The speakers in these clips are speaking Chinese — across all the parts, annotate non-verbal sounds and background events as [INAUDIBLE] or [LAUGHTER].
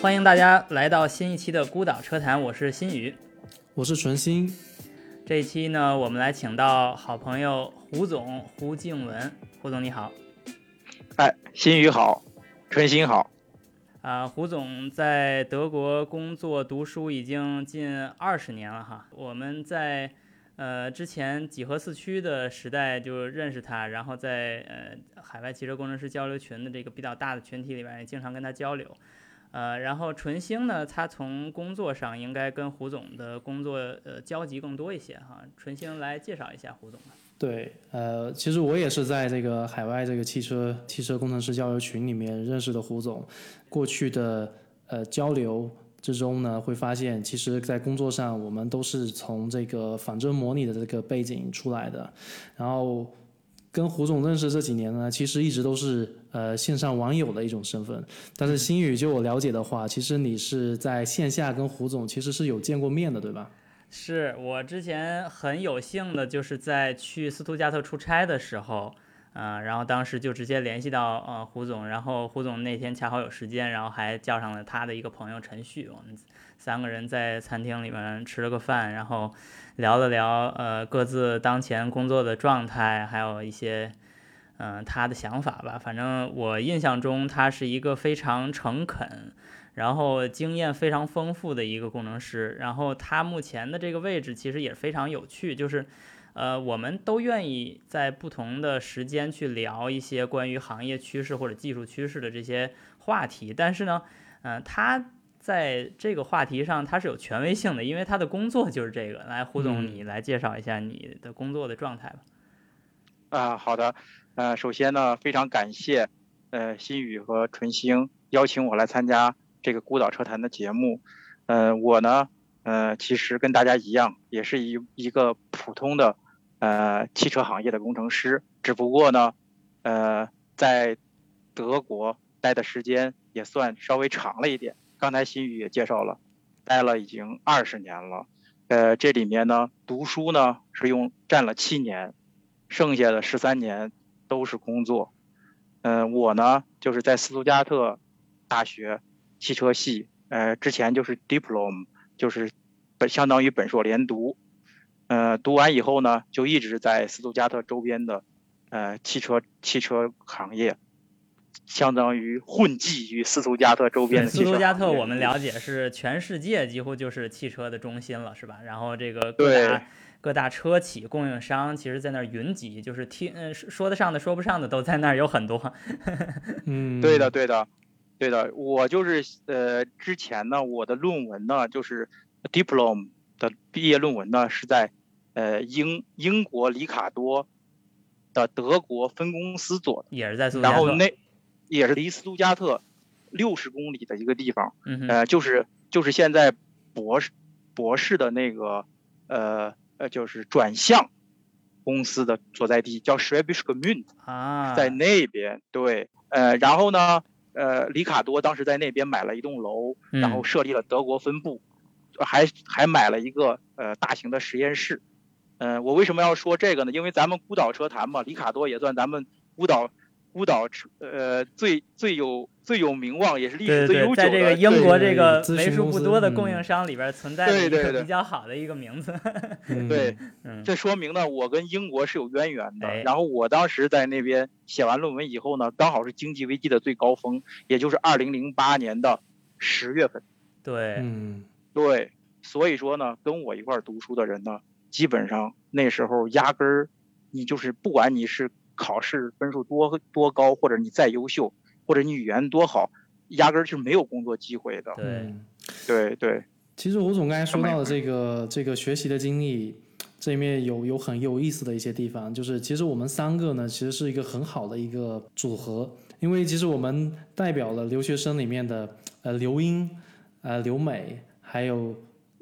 欢迎大家来到新一期的孤岛车谈，我是新宇，我是纯心。这一期呢，我们来请到好朋友胡总胡静文，胡总你好。哎，新宇好，纯新好。啊，胡总在德国工作读书已经近二十年了哈。我们在呃之前几何四驱的时代就认识他，然后在呃海外汽车工程师交流群的这个比较大的群体里边，也经常跟他交流。呃，然后纯星呢，他从工作上应该跟胡总的工作呃交集更多一些哈。纯星来介绍一下胡总吧。对，呃，其实我也是在这个海外这个汽车汽车工程师交流群里面认识的胡总。过去的呃交流之中呢，会发现其实在工作上我们都是从这个仿真模拟的这个背景出来的，然后。跟胡总认识这几年呢，其实一直都是呃线上网友的一种身份。但是新宇，就我了解的话，其实你是在线下跟胡总其实是有见过面的，对吧？是我之前很有幸的，就是在去斯图加特出差的时候，嗯，然后当时就直接联系到呃胡总，然后胡总那天恰好有时间，然后还叫上了他的一个朋友陈旭，我们三个人在餐厅里面吃了个饭，然后。聊了聊，呃，各自当前工作的状态，还有一些，嗯，他的想法吧。反正我印象中，他是一个非常诚恳，然后经验非常丰富的一个工程师。然后他目前的这个位置其实也非常有趣，就是，呃，我们都愿意在不同的时间去聊一些关于行业趋势或者技术趋势的这些话题。但是呢，嗯，他。在这个话题上，他是有权威性的，因为他的工作就是这个。来，胡总，你来介绍一下你的工作的状态吧。啊，好的。呃，首先呢，非常感谢呃新宇和纯星邀请我来参加这个孤岛车谈的节目。呃，我呢，呃，其实跟大家一样，也是一一个普通的呃汽车行业的工程师，只不过呢，呃，在德国待的时间也算稍微长了一点。刚才新宇也介绍了，待了已经二十年了，呃，这里面呢，读书呢是用占了七年，剩下的十三年都是工作。嗯，我呢就是在斯图加特大学汽车系，呃，之前就是 diplom，就是本相当于本硕连读。呃，读完以后呢，就一直在斯图加特周边的呃汽车汽车行业。相当于混迹于斯图加特周边的斯图加特，我们了解是全世界几乎就是汽车的中心了，是吧？然后这个各大各大车企供应商，其实在那儿云集，就是听嗯说得上的说不上的都在那儿有很多。[LAUGHS] 嗯，对的，对的，对的。我就是呃之前呢，我的论文呢就是 diplom 的毕业论文呢是在呃英英国里卡多的德国分公司做的，也是在。然后那也是离斯图加特六十公里的一个地方，呃，就是就是现在博士博士的那个呃呃，就是转向公司的所在地，叫 Schwäbisch Gmünd，啊，在那边对，呃，然后呢，呃，里卡多当时在那边买了一栋楼，然后设立了德国分部，还还买了一个呃大型的实验室，嗯，我为什么要说这个呢？因为咱们孤岛车坛嘛，里卡多也算咱们孤岛。孤岛车呃最最有最有名望也是历史最悠久的，在这个英国这个为数不多的供应商里边存在的一个比较好的一个名字。[LAUGHS] 对，这说明呢我跟英国是有渊源的。然后我当时在那边写完论文以后呢，刚好是经济危机的最高峰，也就是二零零八年的十月份。对，嗯，对，所以说呢，跟我一块读书的人呢，基本上那时候压根儿，你就是不管你是。考试分数多多高，或者你再优秀，或者你语言多好，压根儿是没有工作机会的。对，对对。其实吴总刚才说到的这个这个学习的经历，这里面有有很有意思的一些地方，就是其实我们三个呢，其实是一个很好的一个组合，因为其实我们代表了留学生里面的呃留英、呃留美，还有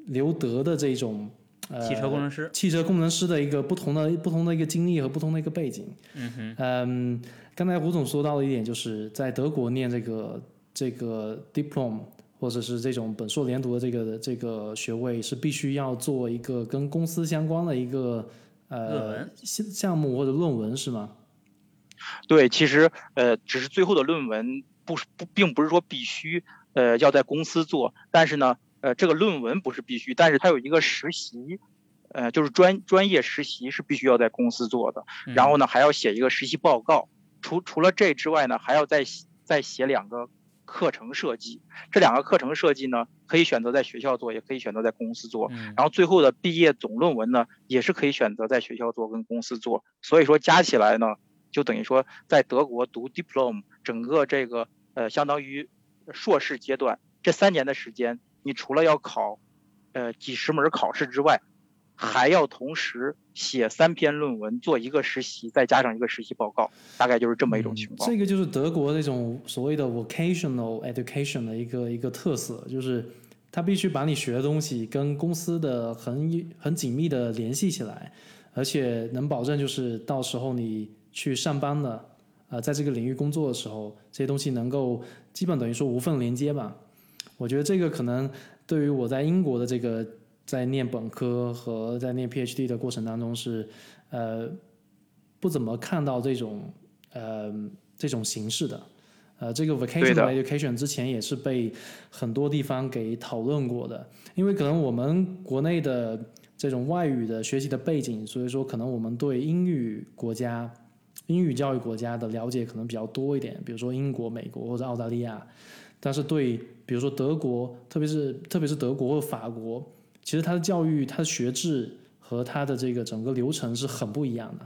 留德的这种。汽车工程师，汽车工程师的一个不同的不同的一个经历和不同的一个背景。嗯哼，嗯，刚才胡总说到的一点，就是在德国念这个这个 diplom 或者是这种本硕连读的这个这个学位，是必须要做一个跟公司相关的一个呃项目或者论文是吗？对，其实呃，只是最后的论文不不，并不是说必须呃要在公司做，但是呢，呃，这个论文不是必须，但是它有一个实习，呃，就是专专业实习是必须要在公司做的，然后呢还要写一个实习报告。除除了这之外呢，还要再再写两个课程设计。这两个课程设计呢，可以选择在学校做，也可以选择在公司做。然后最后的毕业总论文呢，也是可以选择在学校做跟公司做。所以说加起来呢。就等于说，在德国读 diplom，整个这个呃，相当于硕士阶段这三年的时间，你除了要考呃几十门考试之外，还要同时写三篇论文，做一个实习，再加上一个实习报告，大概就是这么一种情况。这个就是德国那种所谓的 vocational education 的一个一个特色，就是他必须把你学的东西跟公司的很很紧密的联系起来，而且能保证就是到时候你。去上班的，呃，在这个领域工作的时候，这些东西能够基本等于说无缝连接吧。我觉得这个可能对于我在英国的这个在念本科和在念 PhD 的过程当中是，呃，不怎么看到这种呃这种形式的。呃，这个 vocational education 之前也是被很多地方给讨论过的，因为可能我们国内的这种外语的学习的背景，所以说可能我们对英语国家。英语教育国家的了解可能比较多一点，比如说英国、美国或者澳大利亚，但是对比如说德国，特别是特别是德国或法国，其实它的教育、它的学制和它的这个整个流程是很不一样的，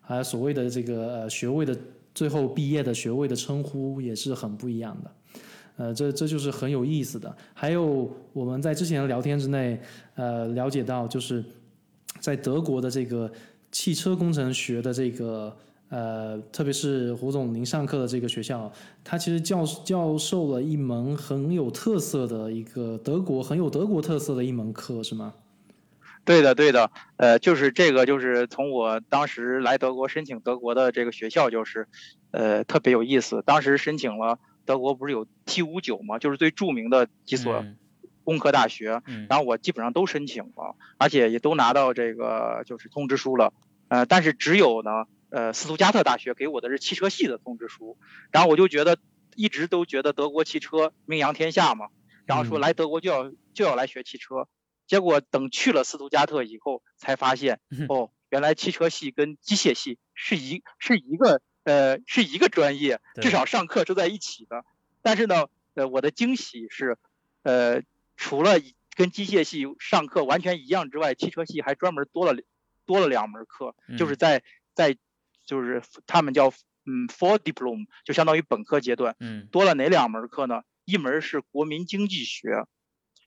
还有所谓的这个呃学位的最后毕业的学位的称呼也是很不一样的，呃，这这就是很有意思的。还有我们在之前的聊天之内，呃，了解到就是在德国的这个汽车工程学的这个。呃，特别是胡总您上课的这个学校，他其实教教授了一门很有特色的一个德国很有德国特色的一门课，是吗？对的，对的，呃，就是这个，就是从我当时来德国申请德国的这个学校，就是呃特别有意思。当时申请了德国不是有 T 五九吗？就是最著名的几所工科大学，然后我基本上都申请了，而且也都拿到这个就是通知书了，呃，但是只有呢。呃，斯图加特大学给我的是汽车系的通知书，然后我就觉得一直都觉得德国汽车名扬天下嘛，然后说来德国就要就要来学汽车，结果等去了斯图加特以后才发现，哦，原来汽车系跟机械系是一是一个呃是一个专业，至少上课是在一起的。但是呢，呃，我的惊喜是，呃，除了跟机械系上课完全一样之外，汽车系还专门多了多了两门课，就是在在。就是他们叫嗯，for diploma，就相当于本科阶段，嗯，多了哪两门课呢？一门是国民经济学，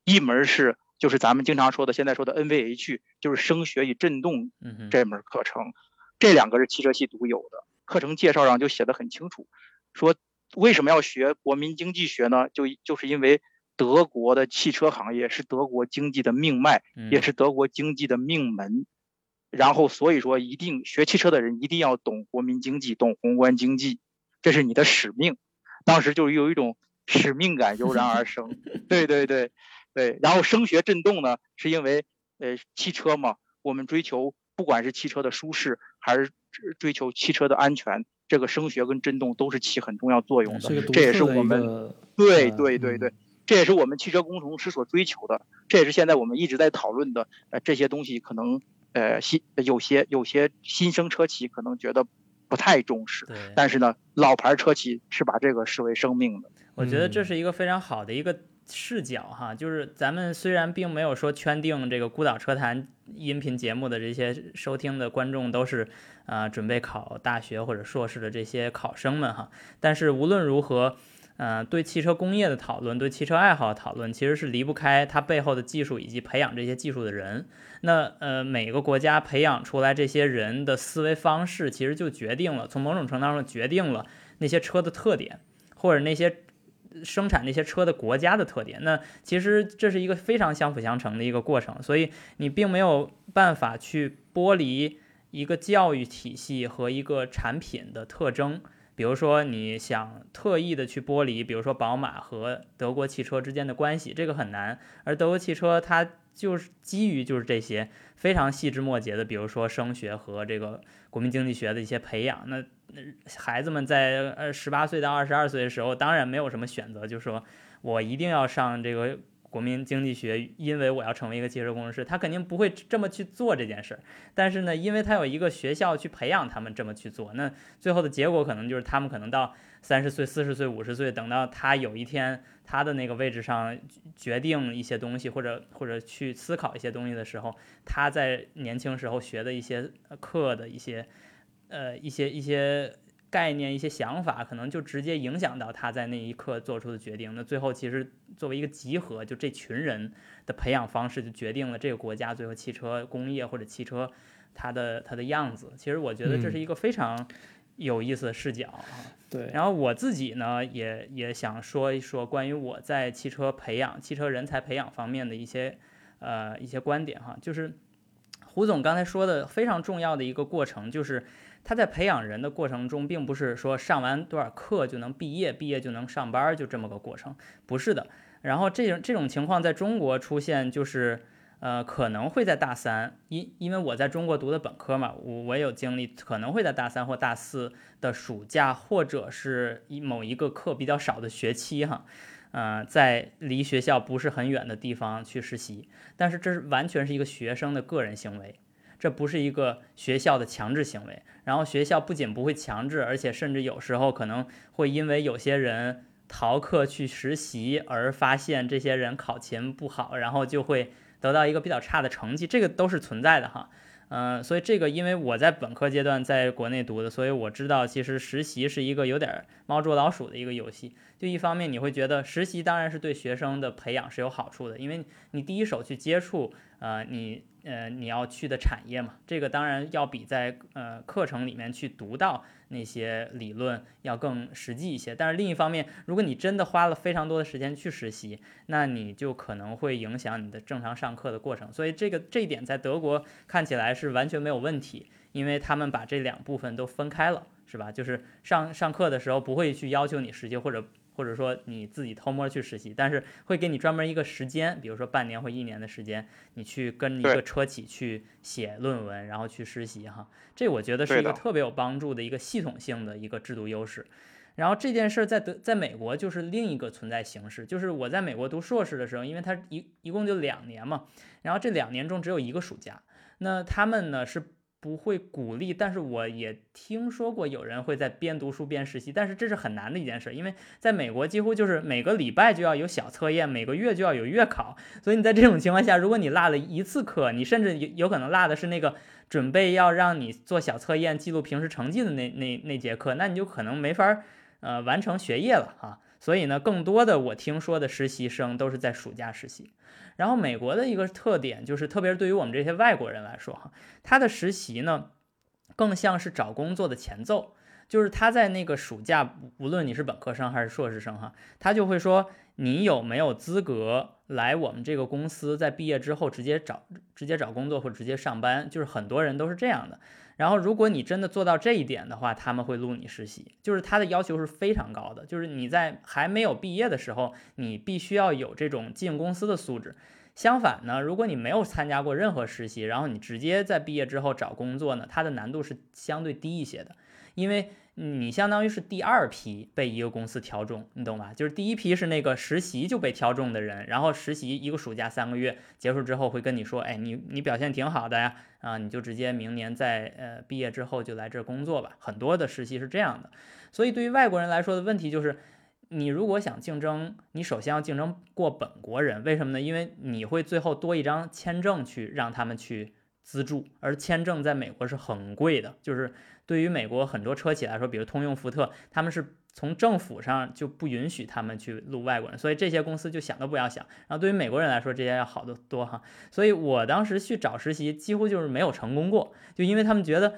一门是就是咱们经常说的现在说的 NVH，就是声学与振动这门课程，这两个是汽车系独有的。课程介绍上就写的很清楚，说为什么要学国民经济学呢？就就是因为德国的汽车行业是德国经济的命脉，也是德国经济的命门。然后，所以说，一定学汽车的人一定要懂国民经济，懂宏观经济，这是你的使命。当时就有一种使命感油然而生。[LAUGHS] 对对对对。然后声学振动呢，是因为呃汽车嘛，我们追求不管是汽车的舒适，还是追求汽车的安全，这个声学跟振动都是起很重要作用的。这也是我们对对对对，这也是我们汽车工程师所追求的。这也是现在我们一直在讨论的。呃，这些东西可能。呃，新有些有些新生车企可能觉得不太重视，但是呢，老牌车企是把这个视为生命的。我觉得这是一个非常好的一个视角哈，就是咱们虽然并没有说圈定这个孤岛车坛音频节目的这些收听的观众都是啊准备考大学或者硕士的这些考生们哈，但是无论如何。嗯，对汽车工业的讨论，对汽车爱好讨论，其实是离不开它背后的技术以及培养这些技术的人。那呃，每个国家培养出来这些人的思维方式，其实就决定了，从某种程度上决定了那些车的特点，或者那些生产那些车的国家的特点。那其实这是一个非常相辅相成的一个过程，所以你并没有办法去剥离一个教育体系和一个产品的特征。比如说，你想特意的去剥离，比如说宝马和德国汽车之间的关系，这个很难。而德国汽车它就是基于就是这些非常细枝末节的，比如说升学和这个国民经济学的一些培养。那那孩子们在呃十八岁到二十二岁的时候，当然没有什么选择，就是说我一定要上这个。国民经济学，因为我要成为一个汽车工程师，他肯定不会这么去做这件事儿。但是呢，因为他有一个学校去培养他们这么去做，那最后的结果可能就是他们可能到三十岁、四十岁、五十岁，等到他有一天他的那个位置上决定一些东西，或者或者去思考一些东西的时候，他在年轻时候学的一些课的一些呃一些一些。概念一些想法，可能就直接影响到他在那一刻做出的决定。那最后其实作为一个集合，就这群人的培养方式，就决定了这个国家最后汽车工业或者汽车它的它的样子。其实我觉得这是一个非常有意思的视角啊。对。然后我自己呢，也也想说一说关于我在汽车培养、汽车人才培养方面的一些呃一些观点哈。就是胡总刚才说的非常重要的一个过程，就是。他在培养人的过程中，并不是说上完多少课就能毕业，毕业就能上班，就这么个过程，不是的。然后这种这种情况在中国出现，就是呃可能会在大三，因因为我在中国读的本科嘛，我我有经历，可能会在大三或大四的暑假，或者是一某一个课比较少的学期哈，呃，在离学校不是很远的地方去实习，但是这是完全是一个学生的个人行为。这不是一个学校的强制行为，然后学校不仅不会强制，而且甚至有时候可能会因为有些人逃课去实习而发现这些人考勤不好，然后就会得到一个比较差的成绩，这个都是存在的哈。嗯，所以这个因为我在本科阶段在国内读的，所以我知道其实实习是一个有点猫捉老鼠的一个游戏。就一方面你会觉得实习当然是对学生的培养是有好处的，因为你第一手去接触，呃，你。呃，你要去的产业嘛，这个当然要比在呃课程里面去读到那些理论要更实际一些。但是另一方面，如果你真的花了非常多的时间去实习，那你就可能会影响你的正常上课的过程。所以这个这一点在德国看起来是完全没有问题，因为他们把这两部分都分开了，是吧？就是上上课的时候不会去要求你实习或者。或者说你自己偷摸去实习，但是会给你专门一个时间，比如说半年或一年的时间，你去跟一个车企去写论文，然后去实习哈。这我觉得是一个特别有帮助的一个系统性的一个制度优势。然后这件事在德在美国就是另一个存在形式，就是我在美国读硕士的时候，因为它一一共就两年嘛，然后这两年中只有一个暑假，那他们呢是。不会鼓励，但是我也听说过有人会在边读书边实习，但是这是很难的一件事，因为在美国几乎就是每个礼拜就要有小测验，每个月就要有月考，所以你在这种情况下，如果你落了一次课，你甚至有有可能落的是那个准备要让你做小测验记录平时成绩的那那那节课，那你就可能没法呃完成学业了哈。所以呢，更多的我听说的实习生都是在暑假实习。然后美国的一个特点就是，特别是对于我们这些外国人来说，哈，他的实习呢，更像是找工作的前奏。就是他在那个暑假，无论你是本科生还是硕士生，哈，他就会说你有没有资格来我们这个公司，在毕业之后直接找直接找工作或者直接上班。就是很多人都是这样的。然后，如果你真的做到这一点的话，他们会录你实习。就是他的要求是非常高的，就是你在还没有毕业的时候，你必须要有这种进公司的素质。相反呢，如果你没有参加过任何实习，然后你直接在毕业之后找工作呢，它的难度是相对低一些的，因为。你相当于是第二批被一个公司挑中，你懂吧？就是第一批是那个实习就被挑中的人，然后实习一个暑假三个月结束之后会跟你说，哎，你你表现挺好的呀，啊，你就直接明年在呃毕业之后就来这儿工作吧。很多的实习是这样的，所以对于外国人来说的问题就是，你如果想竞争，你首先要竞争过本国人，为什么呢？因为你会最后多一张签证去让他们去资助，而签证在美国是很贵的，就是。对于美国很多车企来说，比如通用、福特，他们是从政府上就不允许他们去录外国人，所以这些公司就想都不要想。然后对于美国人来说，这些要好得多哈。所以我当时去找实习，几乎就是没有成功过，就因为他们觉得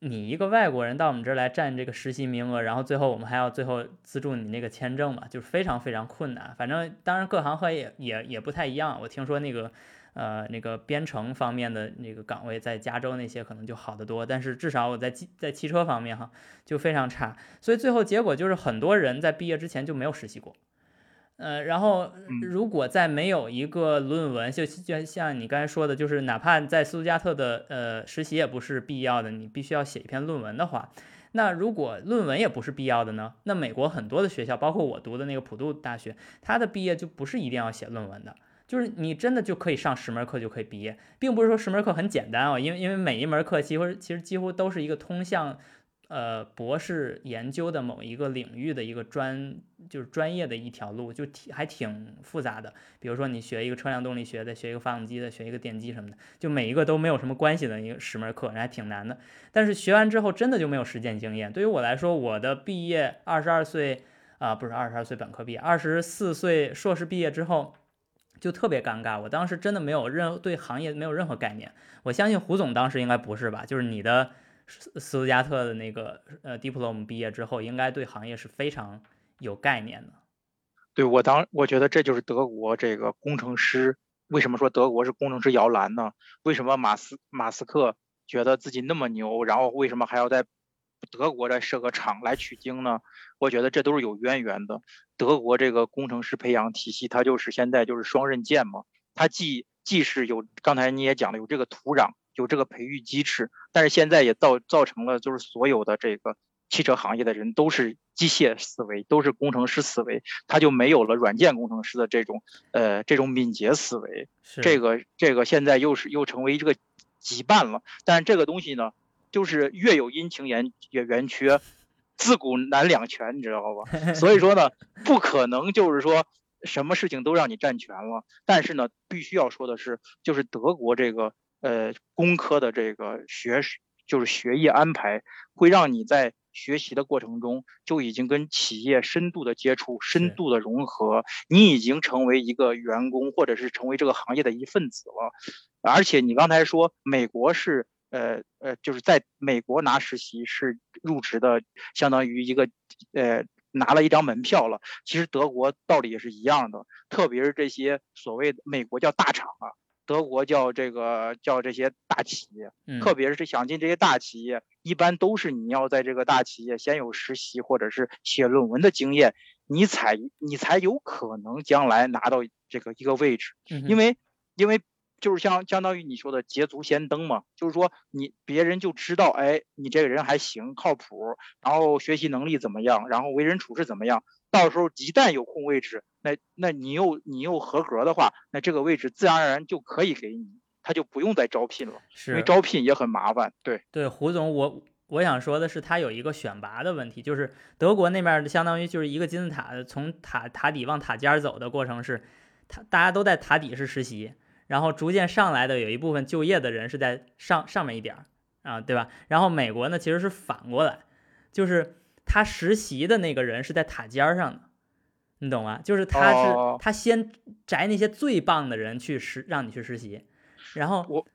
你一个外国人到我们这儿来占这个实习名额，然后最后我们还要最后资助你那个签证嘛，就是非常非常困难。反正当然各行各业也也不太一样，我听说那个。呃，那个编程方面的那个岗位在加州那些可能就好得多，但是至少我在在汽车方面哈就非常差，所以最后结果就是很多人在毕业之前就没有实习过。呃，然后如果在没有一个论文，就就像你刚才说的，就是哪怕在斯图加特的呃实习也不是必要的，你必须要写一篇论文的话，那如果论文也不是必要的呢？那美国很多的学校，包括我读的那个普渡大学，它的毕业就不是一定要写论文的，就是你真的就可以上十门课就可以毕业，并不是说十门课很简单哦，因为因为每一门课其实其实几乎都是一个通向。呃，博士研究的某一个领域的一个专，就是专业的一条路，就挺还挺复杂的。比如说你学一个车辆动力学的，学一个发动机的，学一个电机什么的，就每一个都没有什么关系的一个十门课，那还挺难的。但是学完之后真的就没有实践经验。对于我来说，我的毕业二十二岁啊，不是二十二岁本科毕业，二十四岁硕士毕业之后就特别尴尬。我当时真的没有任对行业没有任何概念。我相信胡总当时应该不是吧？就是你的。斯斯图加特的那个呃 diploma 毕业之后，应该对行业是非常有概念的。对我当我觉得这就是德国这个工程师为什么说德国是工程师摇篮呢？为什么马斯马斯克觉得自己那么牛，然后为什么还要在德国再设个厂来取经呢？我觉得这都是有渊源的。德国这个工程师培养体系，它就是现在就是双刃剑嘛，它既既是有刚才你也讲了有这个土壤。有这个培育机制，但是现在也造造成了，就是所有的这个汽车行业的人都是机械思维，都是工程师思维，他就没有了软件工程师的这种呃这种敏捷思维。这个这个现在又是又成为这个羁绊了。但是这个东西呢，就是月有阴晴圆圆缺，自古难两全，你知道吧？[LAUGHS] 所以说呢，不可能就是说什么事情都让你占全了。但是呢，必须要说的是，就是德国这个。呃，工科的这个学就是学业安排，会让你在学习的过程中就已经跟企业深度的接触、深度的融合，你已经成为一个员工，或者是成为这个行业的一份子了。而且你刚才说美国是呃呃，就是在美国拿实习是入职的，相当于一个呃拿了一张门票了。其实德国道理也是一样的，特别是这些所谓的美国叫大厂啊。德国叫这个叫这些大企业，特别是想进这些大企业，一般都是你要在这个大企业先有实习或者是写论文的经验，你才你才有可能将来拿到这个一个位置，因为因为就是相相当于你说的捷足先登嘛，就是说你别人就知道，哎，你这个人还行，靠谱，然后学习能力怎么样，然后为人处事怎么样。到时候一旦有空位置，那那你又你又合格的话，那这个位置自然而然就可以给你，他就不用再招聘了，因为招聘也很麻烦。对对，胡总，我我想说的是，他有一个选拔的问题，就是德国那边相当于就是一个金字塔，从塔塔底往塔尖走的过程是，他大家都在塔底是实习，然后逐渐上来的有一部分就业的人是在上上面一点儿啊，对吧？然后美国呢其实是反过来，就是。他实习的那个人是在塔尖上的，你懂吗？就是他是他先摘那些最棒的人去实让你去实习，然后我，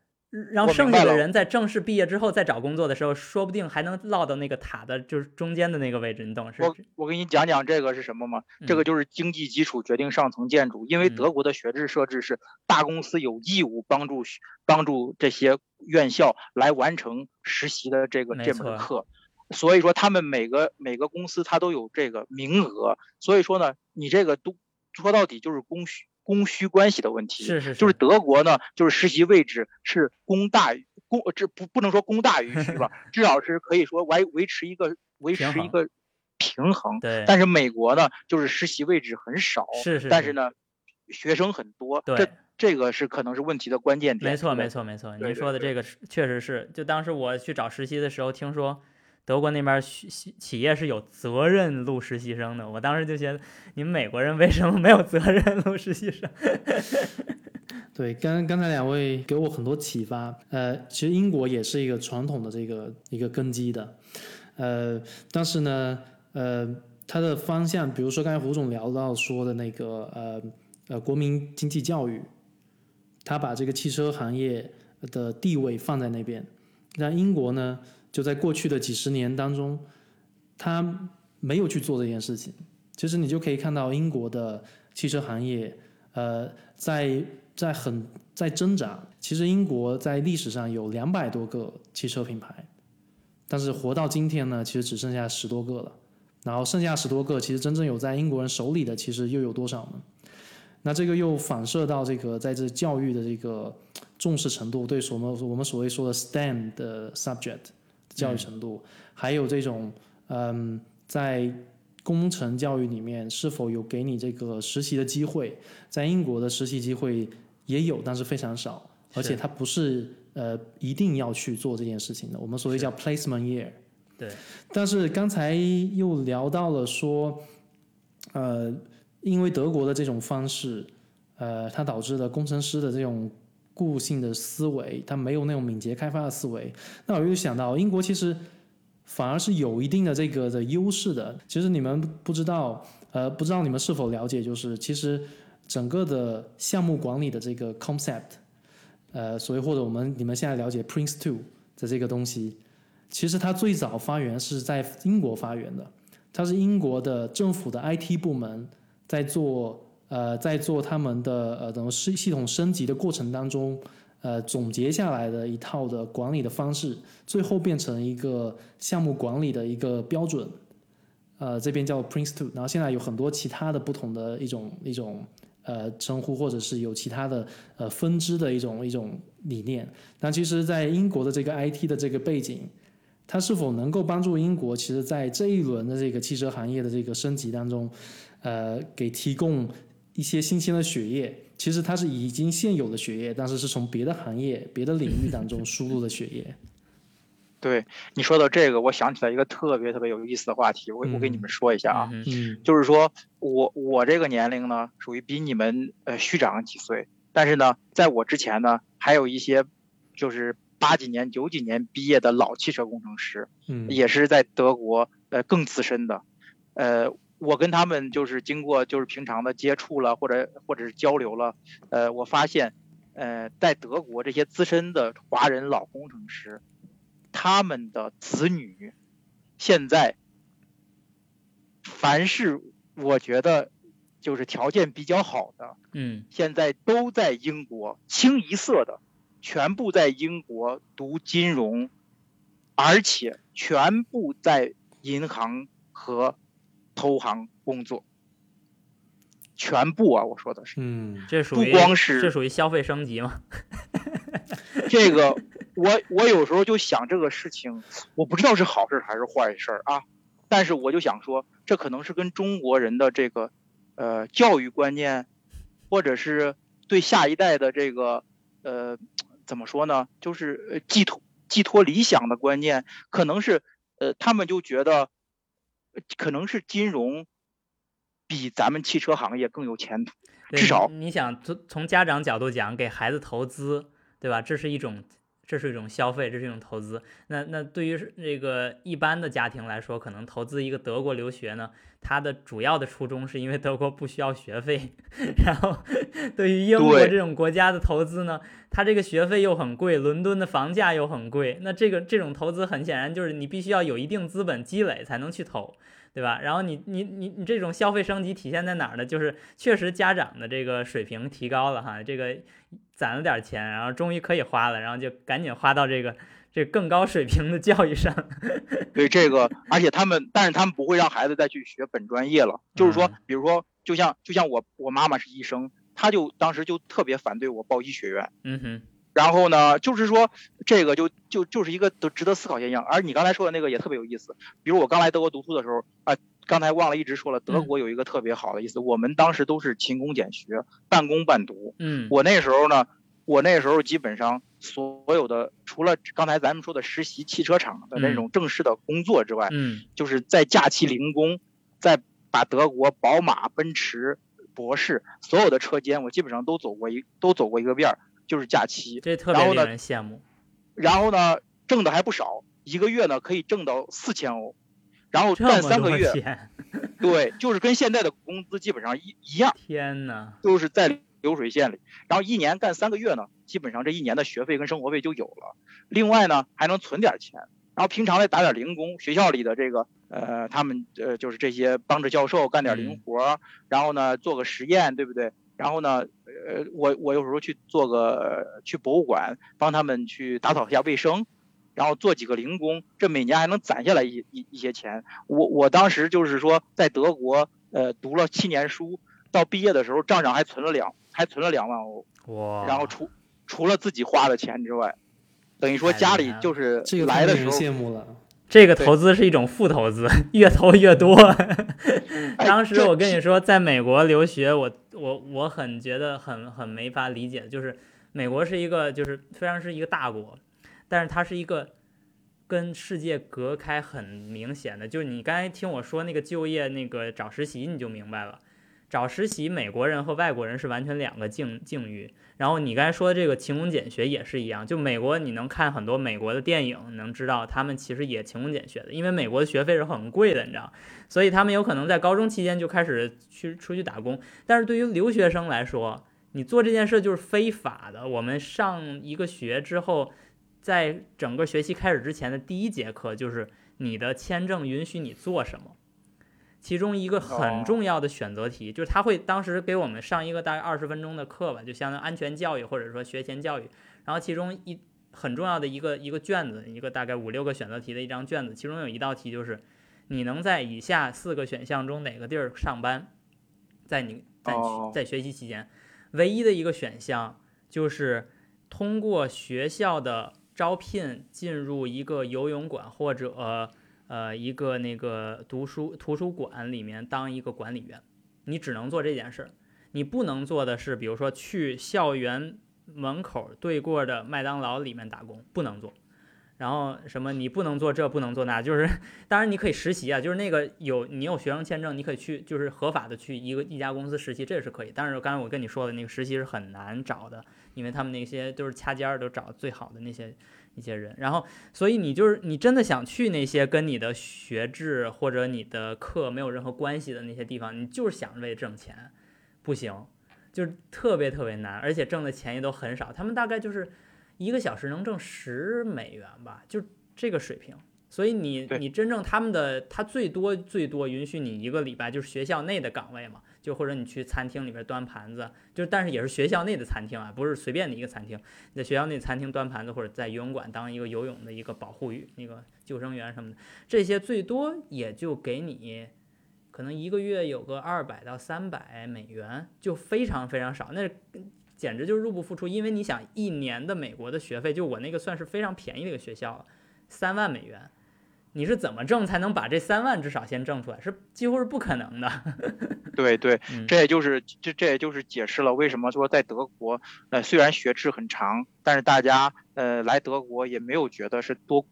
然后剩下的人在正式毕业之后再找工作的时候，说不定还能落到那个塔的就是中间的那个位置，你懂是？我我给你讲讲这个是什么吗？这个就是经济基础决定上层建筑，因为德国的学制设置是大公司有义务帮助帮助这些院校来完成实习的这个这门课。所以说，他们每个每个公司它都有这个名额，所以说呢，你这个都说到底就是供需供需关系的问题。是是，就是德国呢，就是实习位置是供大于供，这不不能说供大于 [LAUGHS] 需吧，至少是可以说维维持一个维持一个平衡。对。但是美国呢，就是实习位置很少，是是，但是呢，学生很多。对。这个是可能是问题的关键点。没错没错没错，您说的这个确实是，就当时我去找实习的时候，听说。德国那边企企业是有责任录实习生的，我当时就觉得你们美国人为什么没有责任录实习生？[LAUGHS] 对，刚刚才两位给我很多启发。呃，其实英国也是一个传统的这个一个根基的，呃，但是呢，呃，它的方向，比如说刚才胡总聊到说的那个呃呃国民经济教育，他把这个汽车行业的地位放在那边，那英国呢？就在过去的几十年当中，他没有去做这件事情。其实你就可以看到英国的汽车行业，呃，在在很在挣扎。其实英国在历史上有两百多个汽车品牌，但是活到今天呢，其实只剩下十多个了。然后剩下十多个，其实真正有在英国人手里的，其实又有多少呢？那这个又反射到这个在这教育的这个重视程度，对什么我们所谓说的 STEM 的 subject 教育程度，还有这种嗯，在工程教育里面是否有给你这个实习的机会？在英国的实习机会也有，但是非常少，而且它不是呃一定要去做这件事情的。我们所谓叫 placement year。对。但是刚才又聊到了说，呃。因为德国的这种方式，呃，它导致了工程师的这种固性的思维，他没有那种敏捷开发的思维。那我又想到，英国其实反而是有一定的这个的优势的。其实你们不知道，呃，不知道你们是否了解，就是其实整个的项目管理的这个 concept，呃，所谓或者我们你们现在了解 Prince Two 的这个东西，其实它最早发源是在英国发源的，它是英国的政府的 IT 部门。在做呃，在做他们的呃，等系系统升级的过程当中，呃，总结下来的一套的管理的方式，最后变成一个项目管理的一个标准，呃，这边叫 Prince Two，然后现在有很多其他的不同的一种一种呃称呼，或者是有其他的呃分支的一种一种理念。但其实，在英国的这个 IT 的这个背景，它是否能够帮助英国，其实在这一轮的这个汽车行业的这个升级当中。呃，给提供一些新鲜的血液，其实它是已经现有的血液，但是是从别的行业、别的领域当中输入的血液。[LAUGHS] 对你说到这个，我想起来一个特别特别有意思的话题，我我给你们说一下啊，嗯，就是说我我这个年龄呢，属于比你们呃虚长几岁，但是呢，在我之前呢，还有一些就是八几年、九几年毕业的老汽车工程师，嗯，也是在德国呃更资深的，呃。我跟他们就是经过就是平常的接触了，或者或者是交流了，呃，我发现，呃，在德国这些资深的华人老工程师，他们的子女，现在，凡是我觉得就是条件比较好的，嗯，现在都在英国，清一色的，全部在英国读金融，而且全部在银行和。投行工作，全部啊！我说的是，嗯，这属于不光是这属于消费升级吗？[LAUGHS] 这个，我我有时候就想这个事情，我不知道是好事还是坏事啊。但是我就想说，这可能是跟中国人的这个呃教育观念，或者是对下一代的这个呃怎么说呢，就是寄托寄托理想的观念，可能是呃他们就觉得。可能是金融比咱们汽车行业更有前途，至少你想从从家长角度讲，给孩子投资，对吧？这是一种。这是一种消费，这是一种投资。那那对于这个一般的家庭来说，可能投资一个德国留学呢，它的主要的初衷是因为德国不需要学费。[LAUGHS] 然后对于英国这种国家的投资呢，它这个学费又很贵，伦敦的房价又很贵。那这个这种投资很显然就是你必须要有一定资本积累才能去投。对吧？然后你你你你这种消费升级体现在哪儿呢？就是确实家长的这个水平提高了哈，这个攒了点钱，然后终于可以花了，然后就赶紧花到这个这更高水平的教育上。[LAUGHS] 对这个，而且他们，但是他们不会让孩子再去学本专业了。就是说，比如说，就像就像我我妈妈是医生，她就当时就特别反对我报医学院。嗯哼。然后呢，就是说这个就就就是一个都值得思考现象。而你刚才说的那个也特别有意思，比如我刚来德国读书的时候啊，刚才忘了一直说了，德国有一个特别好的意思，我们当时都是勤工俭学，半工半读。嗯，我那时候呢，我那时候基本上所有的除了刚才咱们说的实习汽车厂的那种正式的工作之外，嗯，就是在假期零工，在把德国宝马、奔驰、博士所有的车间，我基本上都走过一都走过一个遍儿。就是假期，这特别令人羡慕。然后呢，挣的还不少，一个月呢可以挣到四千欧，然后干三个月，对，就是跟现在的工资基本上一一样。天哪，都是在流水线里。然后一年干三个月呢，基本上这一年的学费跟生活费就有了。另外呢，还能存点钱，然后平常再打点零工，学校里的这个呃，他们呃就是这些帮着教授干点零活，然后呢做个实验，对不对？然后呢，呃，我我有时候去做个去博物馆，帮他们去打扫一下卫生，然后做几个零工，这每年还能攒下来一一一些钱。我我当时就是说在德国呃读了七年书，到毕业的时候账上还存了两还存了两万欧，哇，然后除除了自己花的钱之外，等于说家里就是这个来的时候。这个投资是一种负投资，[LAUGHS] 越投越多。[LAUGHS] 哎当时我跟你说，在美国留学，我我我很觉得很很没法理解，就是美国是一个就是虽然是一个大国，但是它是一个跟世界隔开很明显的，就是你刚才听我说那个就业那个找实习，你就明白了。找实习，美国人和外国人是完全两个境境遇。然后你刚才说的这个勤工俭学也是一样，就美国你能看很多美国的电影，能知道他们其实也勤工俭学的，因为美国的学费是很贵的，你知道，所以他们有可能在高中期间就开始去出去打工。但是对于留学生来说，你做这件事就是非法的。我们上一个学之后，在整个学期开始之前的第一节课就是你的签证允许你做什么。其中一个很哦。重要的选择题，就是他会当时给我们上一个大概二十分钟的课吧，就相当于安全教育或者说学前教育。然后其中一很重要的一个一个卷子，一个大概五六个选择题的一张卷子，其中有一道题就是你能在以下四个选项中哪个地儿上班，在你在哦。在学习期间，唯一的一个选项就是通过学校的招聘进入一个游泳馆或者呃呃一个那个读书图书馆里面当一个管理员，你只能做这件事儿。你不能做的是，比如说去校园门口对过的麦当劳里面打工，不能做。然后什么你不能做这，不能做那，就是 [LAUGHS] 当然你可以实习啊，就是那个有你有学生签证，你可以去就是合法的去一个一家公司实习，这是可以。但是刚才我跟你说的那个实习是很难找的，因为他们那些都是掐尖儿，都找最好的那些一些人。然后所以你就是你真的想去那些跟你的学制或者你的课没有任何关系的那些地方，你就是想为挣钱，不行，就是特别特别难，而且挣的钱也都很少。他们大概就是一个小时能挣十美元吧，就这个水平。所以你你真正他们的他最多最多允许你一个礼拜就是学校内的岗位嘛，就或者你去餐厅里边端盘子，就但是也是学校内的餐厅啊，不是随便的一个餐厅。你在学校内餐厅端盘子，或者在游泳馆当一个游泳的一个保护员、那个救生员什么的，这些最多也就给你可能一个月有个二百到三百美元，就非常非常少，那简直就是入不敷出。因为你想，一年的美国的学费，就我那个算是非常便宜的一个学校了，三万美元。你是怎么挣才能把这三万至少先挣出来？是几乎是不可能的。对 [LAUGHS] 对，嗯这也就是这这也就是解释了为什么说在德国，呃，虽然学制很长，但是大家呃来德国也没有觉得是多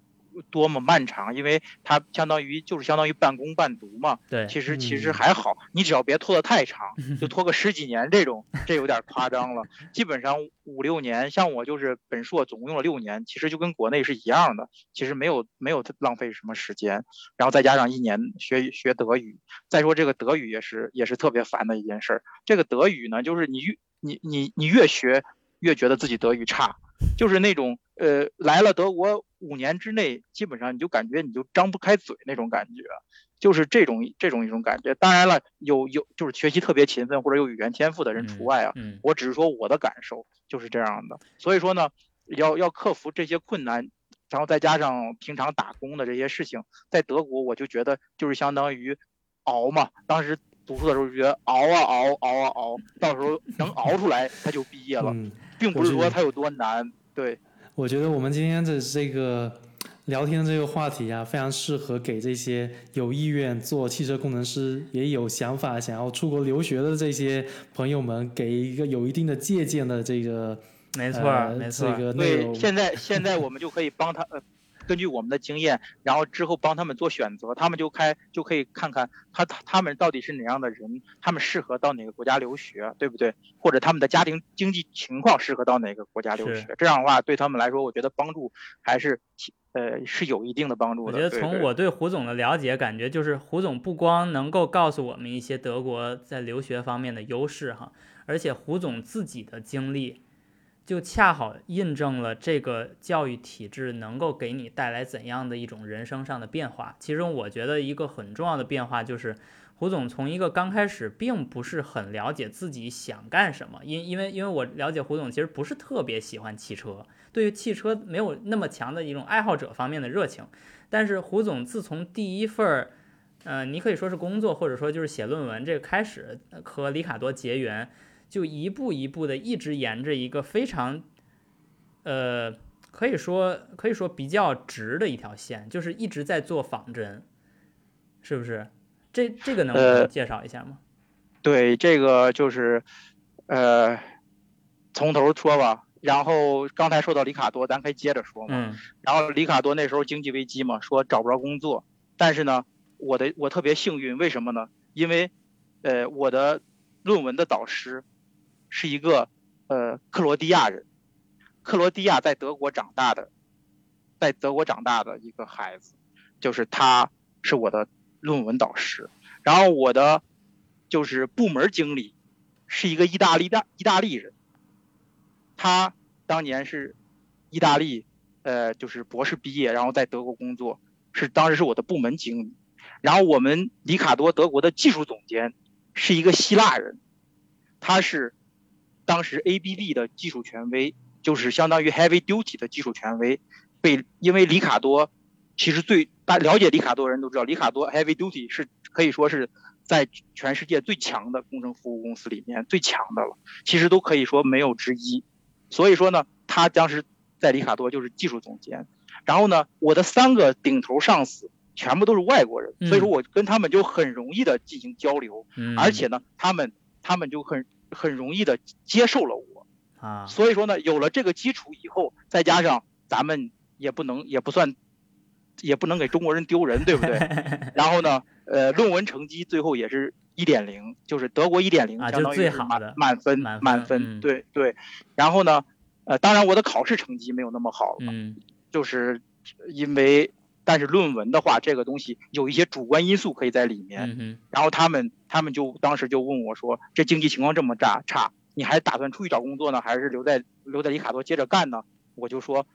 多么漫长，因为它相当于就是相当于半工半读嘛。对，其实其实嗯还好，你只要别拖得太长，[LAUGHS] 就拖个十几年这种，这有点夸张了。基本上五六年，像我就是本硕总共用了六年，其实就跟国内是一样的，其实没有没有浪费什么时间，然后再加上一年学学德语，再说这个德语也是也是特别烦的一件事儿。这个德语呢，就是你越你你你越学越觉得自己德语差，就是那种呃来了德国五年之内，基本上你就感觉你就张不开嘴那种感觉。就是这种这种一种感觉。当然了，有有就是学习特别勤奋或者有语言天赋的人除外啊。嗯，我只是说我的感受就是这样的。所以说呢，要要克服这些困难，然后再加上平常打工的这些事情，在德国我就觉得就是相当于熬嘛。当时读书的时候就觉得熬啊熬，熬啊熬，到时候能熬出来他就毕业了，嗯，并不是说它有多难。对，我觉得我们今天的这个聊天这个话题啊，非常适合给这些有意愿做汽车工程师，也有想法想要出国留学的这些朋友们，给一个有一定的借鉴的这个没错没错儿。这个对，现在现在我们就可以帮他呃。根据我们的经验，然后之后帮他们做选择，他们就开就可以看看他他他们到底是哪样的人，他们适合到哪个国家留学，对不对？或者他们的家庭经济情况适合到哪个国家留学？这样的话对他们来说，我觉得帮助还是其呃是有一定的帮助的。我觉得从我对胡总的了解，感觉就是胡总不光能够告诉我们一些德国在留学方面的优势哈，而且胡总自己的经历，就恰好印证了这个教育体制能够给你带来怎样的一种人生上的变化。其中我觉得一个很重要的变化就是。胡总从一个刚开始并不是很了解自己想干什么，因因为因为我了解胡总其实不是特别喜欢汽车，对于汽车没有那么强的一种爱好者方面的热情。但是胡总自从第一份儿，呃，你可以说是工作，或者说就是写论文这个开始和里卡多结缘，就一步一步的一直沿着一个非常，呃，可以说可以说比较直的一条线，就是一直在做仿真，是不是？这这个能介绍一下吗？对，这个就是，呃，从头说吧。然后刚才说到里卡多，咱可以接着说嘛。嗯然后里卡多那时候经济危机嘛，说找不着工作。但是呢，我的我特别幸运，为什么呢？因为，呃，我的论文的导师是一个呃克罗地亚人，克罗地亚在德国长大的，在德国长大的一个孩子，就是他是我的论文导师。然后我的就是部门经理是一个意大利大意大利人，他当年是意大利呃就是博士毕业，然后在德国工作，是当时是我的部门经理。然后我们里卡多德国的技术总监是一个希腊人，他是当时 ABB 的技术权威，就是相当于 Heavy Duty 的技术权威，被因为里卡多其实最大了解里卡多的人都知道，里卡多 Heavy Duty 是可以说是在全世界最强的工程服务公司里面最强的了，其实都可以说没有之一。所以说呢，他当时在里卡多就是技术总监。然后呢，我的三个顶头上司全部都是外国人，所以说我跟他们就很容易的进行交流，嗯，而且呢，他们他们就很很容易的接受了我。啊，所以说呢，有了这个基础以后，再加上咱们也不能也不算，也不能给中国人丢人，对不对？[LAUGHS] 然后呢，呃，论文成绩最后也是一点零，就是德国一点零，啊相当于满满分满分对对。然后呢，呃，当然我的考试成绩没有那么好了，嗯就是因为，但是论文的话，这个东西有一些主观因素可以在里面。嗯，然后他们他们就当时就问我说，这经济情况这么差差，你还打算出去找工作呢，还是留在留在里卡多接着干呢？我就说，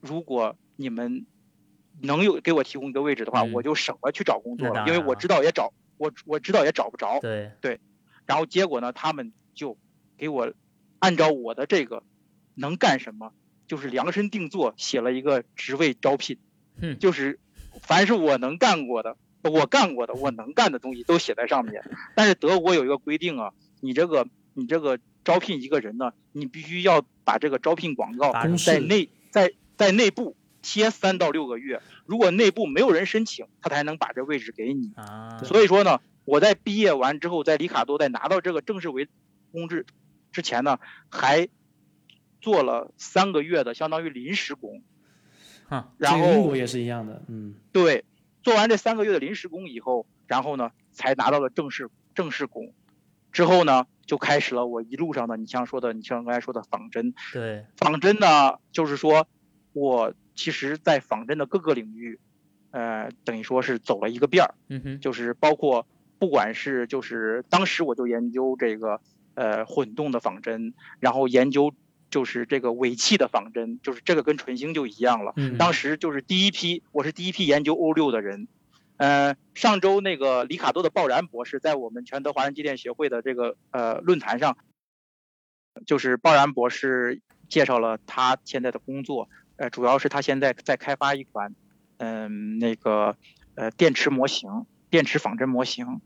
如果你们能有给我提供一个位置的话，嗯我就省了去找工作了，因为我知道也找我我知道也找不着。对，然后结果呢，他们就给我按照我的这个能干什么，就是量身定做写了一个职位招聘，哼就是凡是我能干过的，我干过的，我能干的东西都写在上面。但是德国有一个规定啊，你这个你这个招聘一个人呢，你必须要把这个招聘广告在内在在内部贴三到六个月，如果内部没有人申请，他才能把这位置给你。啊，所以说呢，我在毕业完之后，在里卡多在拿到这个正式为公制之前呢，还做了三个月的相当于临时工。哼，然后国也是一样的，嗯，对，做完这三个月的临时工以后，然后呢，才拿到了正式正式工。之后呢，就开始了我一路上的，你像说的，你像刚才说的仿真。对，仿真呢，就是说我其实，在仿真的各个领域，呃，等于说是走了一个遍儿。嗯哼，就是包括不管是就是当时我就研究这个呃混动的仿真，然后研究就是这个尾气的仿真，就是这个跟纯星就一样了。嗯当时就是第一批，我是第一批研究 O 六的人。呃，上周那个里卡多的鲍然博士在我们全德华人机电协会的这个呃论坛上，就是鲍然博士介绍了他现在的工作，呃，主要是他现在在开发一款，嗯、那个呃电池模型，电池仿真模型。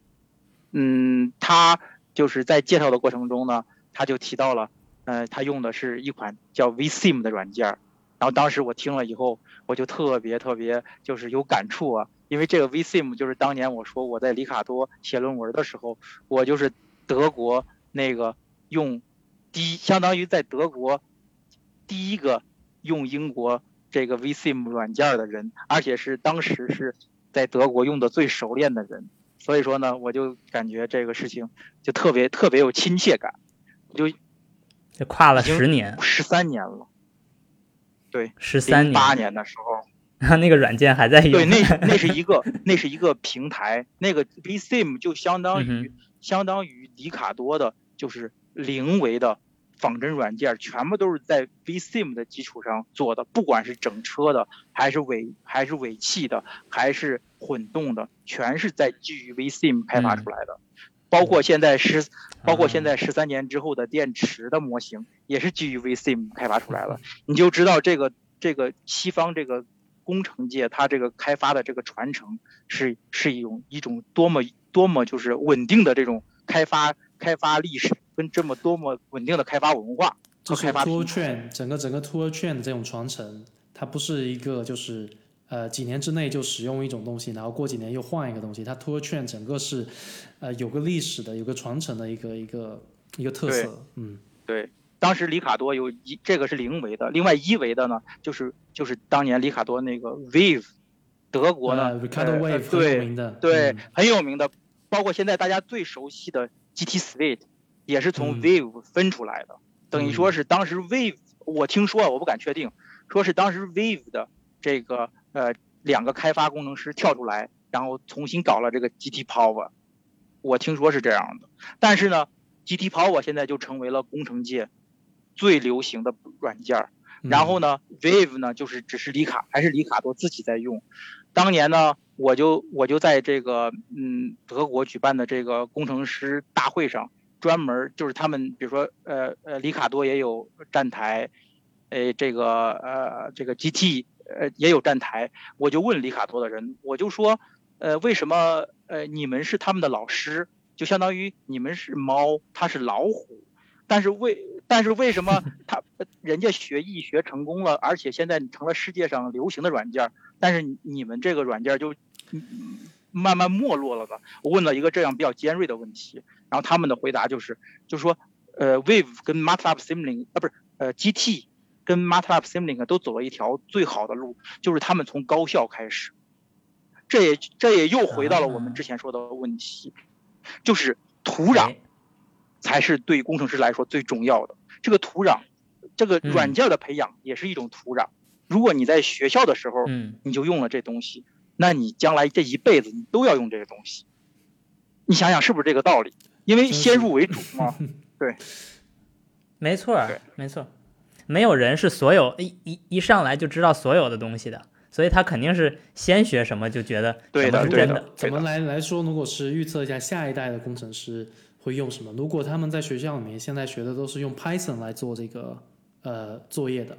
嗯，他就是在介绍的过程中呢，他就提到了，呃，他用的是一款叫 VSIM 的软件儿。然后当时我听了以后，我就特别特别就是有感触啊，因为这个 VSIM 就是当年我说我在里卡多写论文的时候，我就是德国那个用第一，相当于在德国第一个用英国这个 VSIM 软件的人，而且是当时是在德国用的最熟练的人。所以说呢，我就感觉这个事情就特别特别有亲切感，就这跨了十年，十三年了，对，十三八年，年的时候。[LAUGHS] 那个软件还在用。对，那 [LAUGHS] 那是一个那是一个平台，那个 VSIM 就相当于、嗯相当于迪卡多的，就是零维的仿真软件，全部都是在 VSIM 的基础上做的，不管是整车的，还是尾还是尾气的，还是混动的，全是在基于 VSIM 开发出来的。包括现在十，包括现在十三年之后的电池的模型，也是基于 VSIM 开发出来了。你就知道这个这个西方这个工程界，它这个开发的这个传承是是一种一种多么多么就是稳定的这种开发开发历史，跟这么多么稳定的开发文化和开发 tool chain 整个整个 tool chain 这种传承，它不是一个就是呃几年之内就使用一种东西，然后过几年又换一个东西，它 tool chain 整个是呃有个历史的，有个传承的一个一个一个特色，嗯，对。当时里卡多有一这个是零维的，另外一维的呢，就是就是当年里卡多那个 Wave，德国的 Ricardo Wave 对很有名的，对嗯很有名的，包括现在大家最熟悉的 GT Suite 也是从嗯 Wave 分出来的，等于说是当时 Wave，我听说啊，我不敢确定，说是当时 Wave 的这个呃两个开发工程师跳出来，然后重新搞了这个 GT Power，我听说是这样的，但是呢，GT Power 现在就成为了工程界最流行的软件儿。嗯然后呢，Wave 呢就是只是里卡，还是里卡多自己在用。当年呢，我就我就在这个嗯德国举办的这个工程师大会上，专门就是他们比如说呃呃里卡多也有站台，呃这个呃这个 GT 呃也有站台，我就问里卡多的人，我就说呃为什么呃你们是他们的老师，就相当于你们是猫，他是老虎，但是为但是为什么 [LAUGHS] 他人家学艺学成功了，而且现在成了世界上流行的软件儿，但是你你们这个软件儿就嗯慢慢没落了呢？我问了一个这样比较尖锐的问题，然后他们的回答就是，就说，呃，Wave 跟 MATLAB Simulink 啊，不是，呃，GT 跟 MATLAB Simulink 都走了一条最好的路，就是他们从高校开始。这也这也又回到了我们之前说的问题，就是土壤哎才是对工程师来说最重要的。这个土壤，这个嗯软件的培养也是一种土壤。如果你在学校的时候嗯，你就用了这东西，那你将来这一辈子你都要用这个东西。你想想是不是这个道理？因为先入为主嘛。[LAUGHS] 对没错对，没错儿，没有人是所有一一一上来就知道所有的东西的，所以他肯定是先学什么就觉得什么对的对的是真的。怎么来来说？如果是预测一下下一代的工程师会用什么？如果他们在学校里面现在学的都是用 Python 来做这个呃作业的，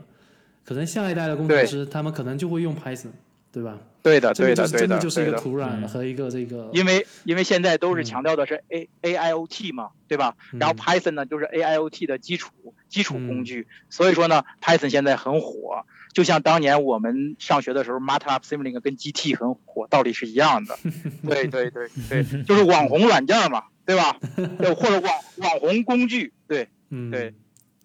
可能下一代的工程师他们可能就会用 Python，对吧？对的，对的，对的，就是真的就是一对的。个土壤嗯和一个这个，因为因为现在都是嗯强调的是 A A I O T 嘛，对吧？然后嗯 Python 呢就是 A I O T 的基础基础嗯工具，所以说呢，Python 现在很火，就像当年我们上学的时候，MATLAB Simulink 跟 GT 很火，道理是一样的。[LAUGHS] 对对对对，就是网红软件嘛，对吧？[LAUGHS] 对，或者网网红工具，对。嗯，对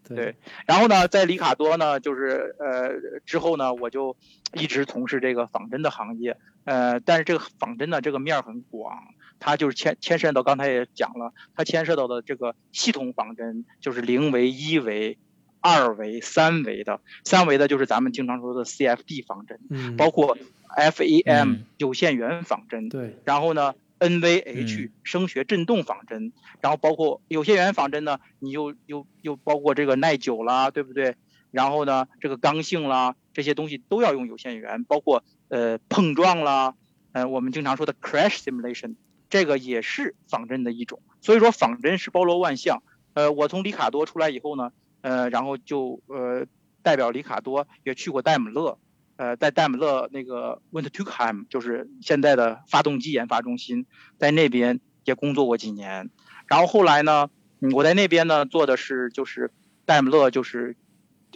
对。对然后呢，在里卡多呢，就是呃之后呢，我就一直从事这个仿真的行业，呃，但是这个仿真呢，这个面儿很广，它就是牵牵涉到刚才也讲了，它牵涉到的这个系统仿真，就是零维、一维、二维、三维的，三维的就是咱们经常说的 CFD 仿真，嗯，包括 FEM 嗯有限元仿真，对，然后呢，NVH 嗯声学振动仿真，然后包括有些元仿真呢，你又又又包括这个耐久啦，对不对？然后呢，这个刚性啦，这些东西都要用有限元，包括呃碰撞啦，呃我们经常说的 crash simulation，这个也是仿真的一种。所以说仿真是包罗万象。呃，我从里卡多出来以后呢，呃，然后就呃代表里卡多也去过戴姆勒，呃，在戴姆勒那个 Windtuchheim，就是现在的发动机研发中心，在那边也工作过几年。然后后来呢，我在那边呢做的是就是戴姆勒就是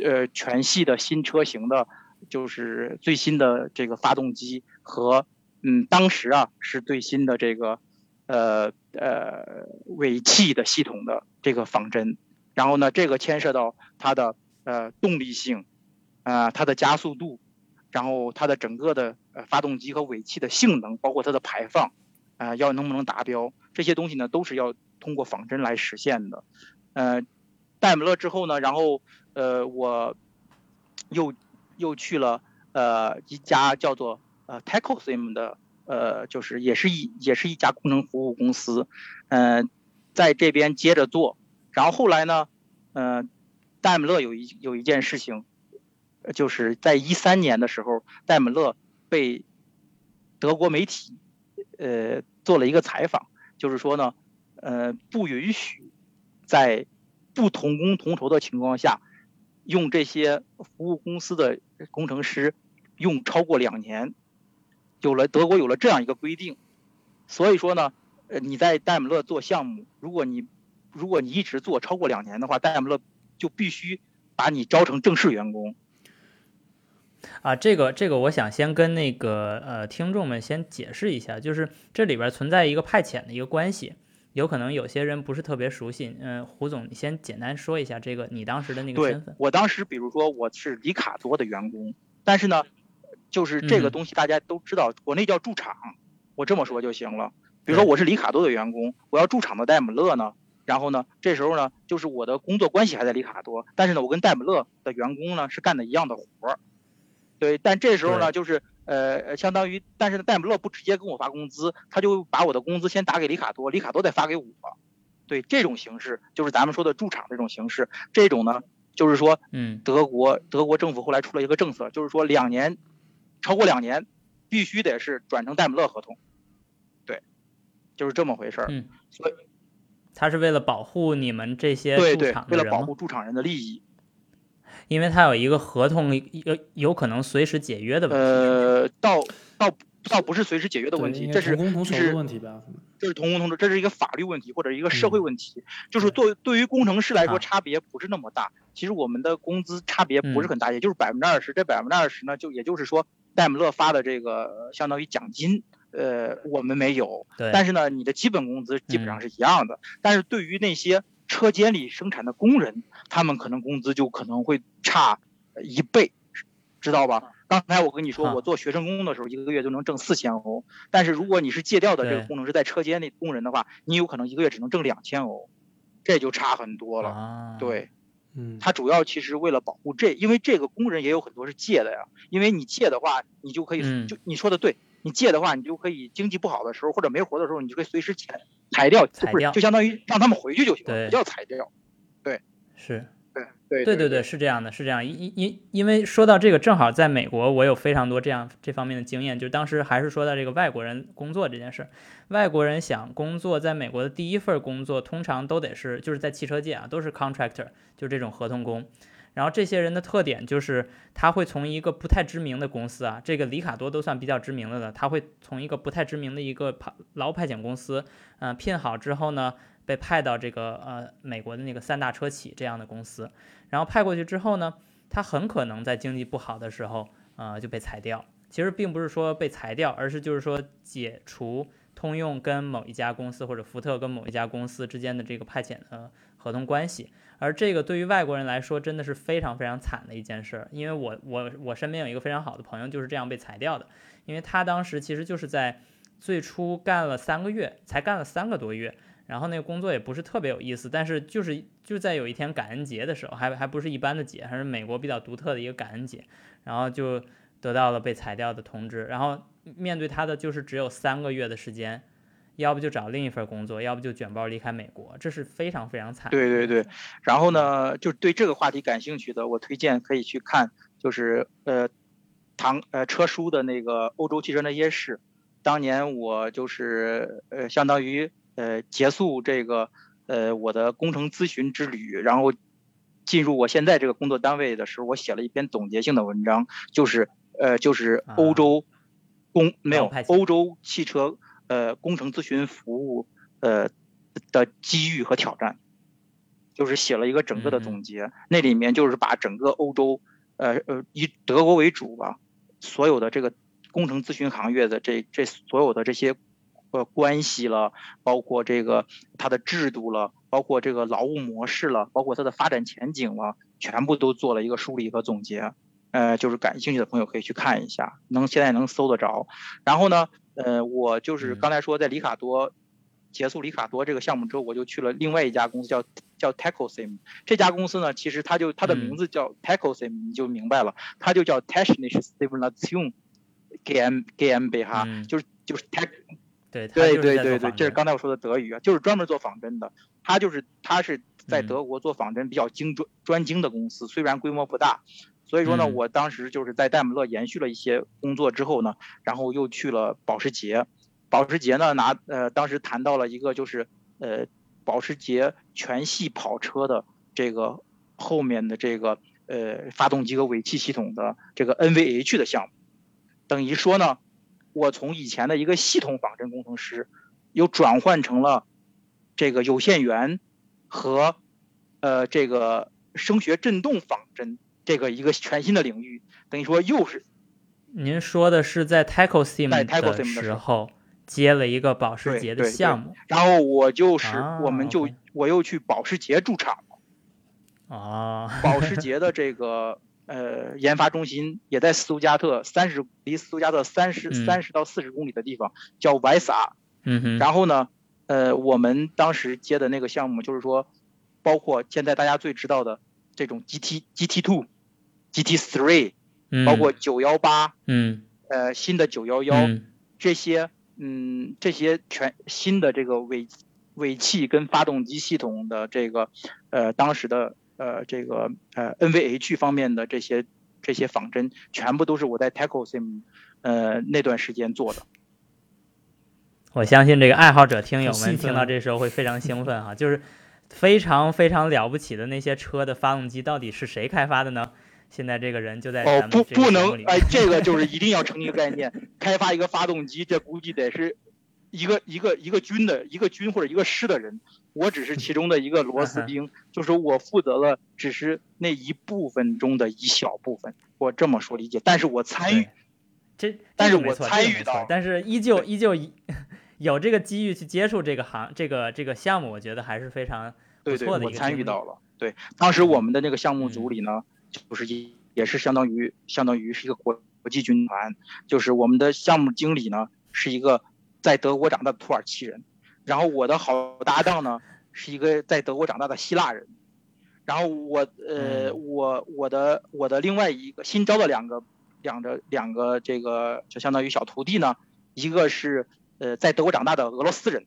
呃全系的新车型的，就是最新的这个发动机和嗯当时啊是最新的这个呃呃尾气的系统的这个仿真。然后呢，这个牵涉到它的呃动力性，啊、它的加速度，然后它的整个的呃发动机和尾气的性能，包括它的排放，啊、要能不能达标，这些东西呢都是要通过仿真来实现的。呃，戴姆勒之后呢，然后呃我又又去了呃一家叫做呃 Techosim 的呃就是也是一也是一家工程服务公司，呃在这边接着做，然后后来呢，呃戴姆勒有一有一件事情。就是在一三年的时候，戴姆勒被德国媒体呃做了一个采访，就是说呢，呃，不允许在不同工同酬的情况下，用这些服务公司的工程师用超过两年。有了德国有了这样一个规定，所以说呢，呃，你在戴姆勒做项目，如果你如果你一直做超过两年的话，戴姆勒就必须把你招成正式员工。啊，这个这个，我想先跟那个呃听众们先解释一下，就是这里边存在一个派遣的一个关系，有可能有些人不是特别熟悉。嗯，胡总，你先简单说一下这个你当时的那个身份。我当时比如说我是里卡多的员工，但是呢，就是这个东西大家都知道，国内叫驻场，我这么说就行了。比如说我是里卡多的员工，我要驻场到戴姆勒呢，然后呢，这时候呢，就是我的工作关系还在里卡多，但是呢，我跟戴姆勒的员工呢是干的一样的活儿。对，但这时候呢，就是呃，相当于，但是戴姆勒不直接给我发工资，他就把我的工资先打给里卡多，里卡多再发给我。对，这种形式就是咱们说的驻场这种形式。这种呢，就是说，嗯，德国德国政府后来出了一个政策，就是说两年，超过两年，必须得是转成戴姆勒合同。对，就是这么回事儿。嗯，所以，他是为了保护你们这些对对，为了保护驻场人的利益。因为他有一个合同，有有可能随时解约的问题。呃，倒倒倒不是随时解约的问题，这是同工同酬的问题吧？这是同工同酬，这是一个法律问题或者一个社会问题。就是对对于工程师来说，差别不是那么大。其实我们的工资差别不是很大，也就是百分之二十。这百分之二十呢，就也就是说，戴姆勒发的这个相当于奖金，呃，我们没有。对。但是呢，你的基本工资基本上是一样的。但是对于那些车间里生产的工人，他们可能工资就可能会差一倍，知道吧？刚才我跟你说，我做学生工的时候，一个月就能挣四千欧。但是如果你是借调的这个工程师，在车间那工人的话，你有可能一个月只能挣两千欧，这就差很多了。对，嗯，他主要其实为了保护这，因为这个工人也有很多是借的呀。因为你借的话，你就可以就你说的对，你借的话，你就可以经济不好的时候或者没活的时候，你就可以随时裁裁掉，不是就相当于让他们回去就行了，不叫裁掉。对，是，对，对，对，对对，是这样的，是这样。因因因为说到这个，正好在美国，我有非常多这样这方面的经验。就当时还是说到这个外国人工作这件事，外国人想工作在美国的第一份工作，通常都得是就是在汽车界啊，都是 contractor，就是这种合同工。然后这些人的特点就是，他会从一个不太知名的公司啊，这个里卡多都算比较知名的了，他会从一个不太知名的一个派劳派遣公司，嗯，聘好之后呢。被派到这个呃美国的那个三大车企这样的公司，然后派过去之后呢，他很可能在经济不好的时候，呃就被裁掉。其实并不是说被裁掉，而是就是说解除通用跟某一家公司或者福特跟某一家公司之间的这个派遣的合同关系。而这个对于外国人来说真的是非常非常惨的一件事，因为我我我身边有一个非常好的朋友就是这样被裁掉的，因为他当时其实就是在最初干了三个月，才干了三个多月。然后那个工作也不是特别有意思，但是就是就在有一天感恩节的时候，还还不是一般的节，还是美国比较独特的一个感恩节，然后就得到了被裁掉的通知。然后面对他的就是只有三个月的时间，要不就找另一份工作，要不就卷包离开美国，这是非常非常惨。对对对，然后呢，就对这个话题感兴趣的，我推荐可以去看，就是呃，唐呃车书的那个欧洲汽车那些事，当年我就是呃相当于。呃，结束这个呃我的工程咨询之旅，然后进入我现在这个工作单位的时候，我写了一篇总结性的文章，就是呃就是欧洲工没有欧洲汽车呃工程咨询服务呃的机遇和挑战，就是写了一个整个的总结，那里面就是把整个欧洲呃呃以德国为主吧，所有的这个工程咨询行业的这这所有的这些。呃，关系了，包括这个它的制度了，包括这个劳务模式了，包括它的发展前景了，全部都做了一个梳理和总结。呃，就是感兴趣的朋友可以去看一下，能现在能搜得着。然后呢，呃，我就是刚才说在里卡多结束里卡多这个项目之后，我就去了另外一家公司，叫叫 Tecosim。这家公司呢，其实它就它的名字叫 Tecosim，你就明白了，它就叫 Technische Simulation GmbH，就是就是 Tech。对对对对对，这是刚才我说的德语啊，就是专门做仿真的。他就是他是在德国做仿真比较精专专精的公司，虽然规模不大。所以说呢，我当时就是在戴姆勒延续了一些工作之后呢，然后又去了保时捷。保时捷呢拿呃当时谈到了一个就是呃保时捷全系跑车的这个后面的这个呃发动机和尾气系统的这个 NVH 的项目，等于说呢，我从以前的一个系统仿真工程师，又转换成了这个有限元和呃这个声学振动仿真这个一个全新的领域，等于说又是。您说的是在 Tacosim 的时候接了一个保时捷的项目，然后我就是我们就我又去保时捷驻场了。啊，保时 [LAUGHS] 捷的这个呃研发中心也在斯图加特三十离斯图加特三十三十到四十公里的地方，叫 YSA。嗯哼。然后呢，呃，我们当时接的那个项目就是说，包括现在大家最知道的这种 GT GT Two、GT Three。包括九幺八，嗯，呃，新的九幺幺，这些，嗯，这些全新的这个尾尾气跟发动机系统的这个，呃，当时的呃这个呃 NVH 方面的这些这些仿真，全部都是我在 Tacosim，呃那段时间做的。我相信这个爱好者听友们听到这时候会非常兴奋哈，就是非常非常了不起的那些车的发动机到底是谁开发的呢？现在这个人就在哦不不能哎，这个就是一定要成一个概念，开发一个发动机，这估计得是一个一个一个军的一个军或者一个师的人，我只是其中的一个螺丝钉，就是我负责了只是那一部分中的一小部分，我这么说理解，但是我参与，这但是我参与到，但是依旧依旧 [LAUGHS] 有这个机遇去接触这个行这个这个项目，我觉得还是非常不错的一个。我参与到了，对，当时我们的那个项目组里呢。就是也也是相当于相当于是一个国国际军团，就是我们的项目经理呢是一个在德国长大的土耳其人，然后我的好搭档呢是一个在德国长大的希腊人，然后我呃我我的我的另外一个新招的两个两个两个这个就相当于小徒弟呢，一个是呃在德国长大的俄罗斯人，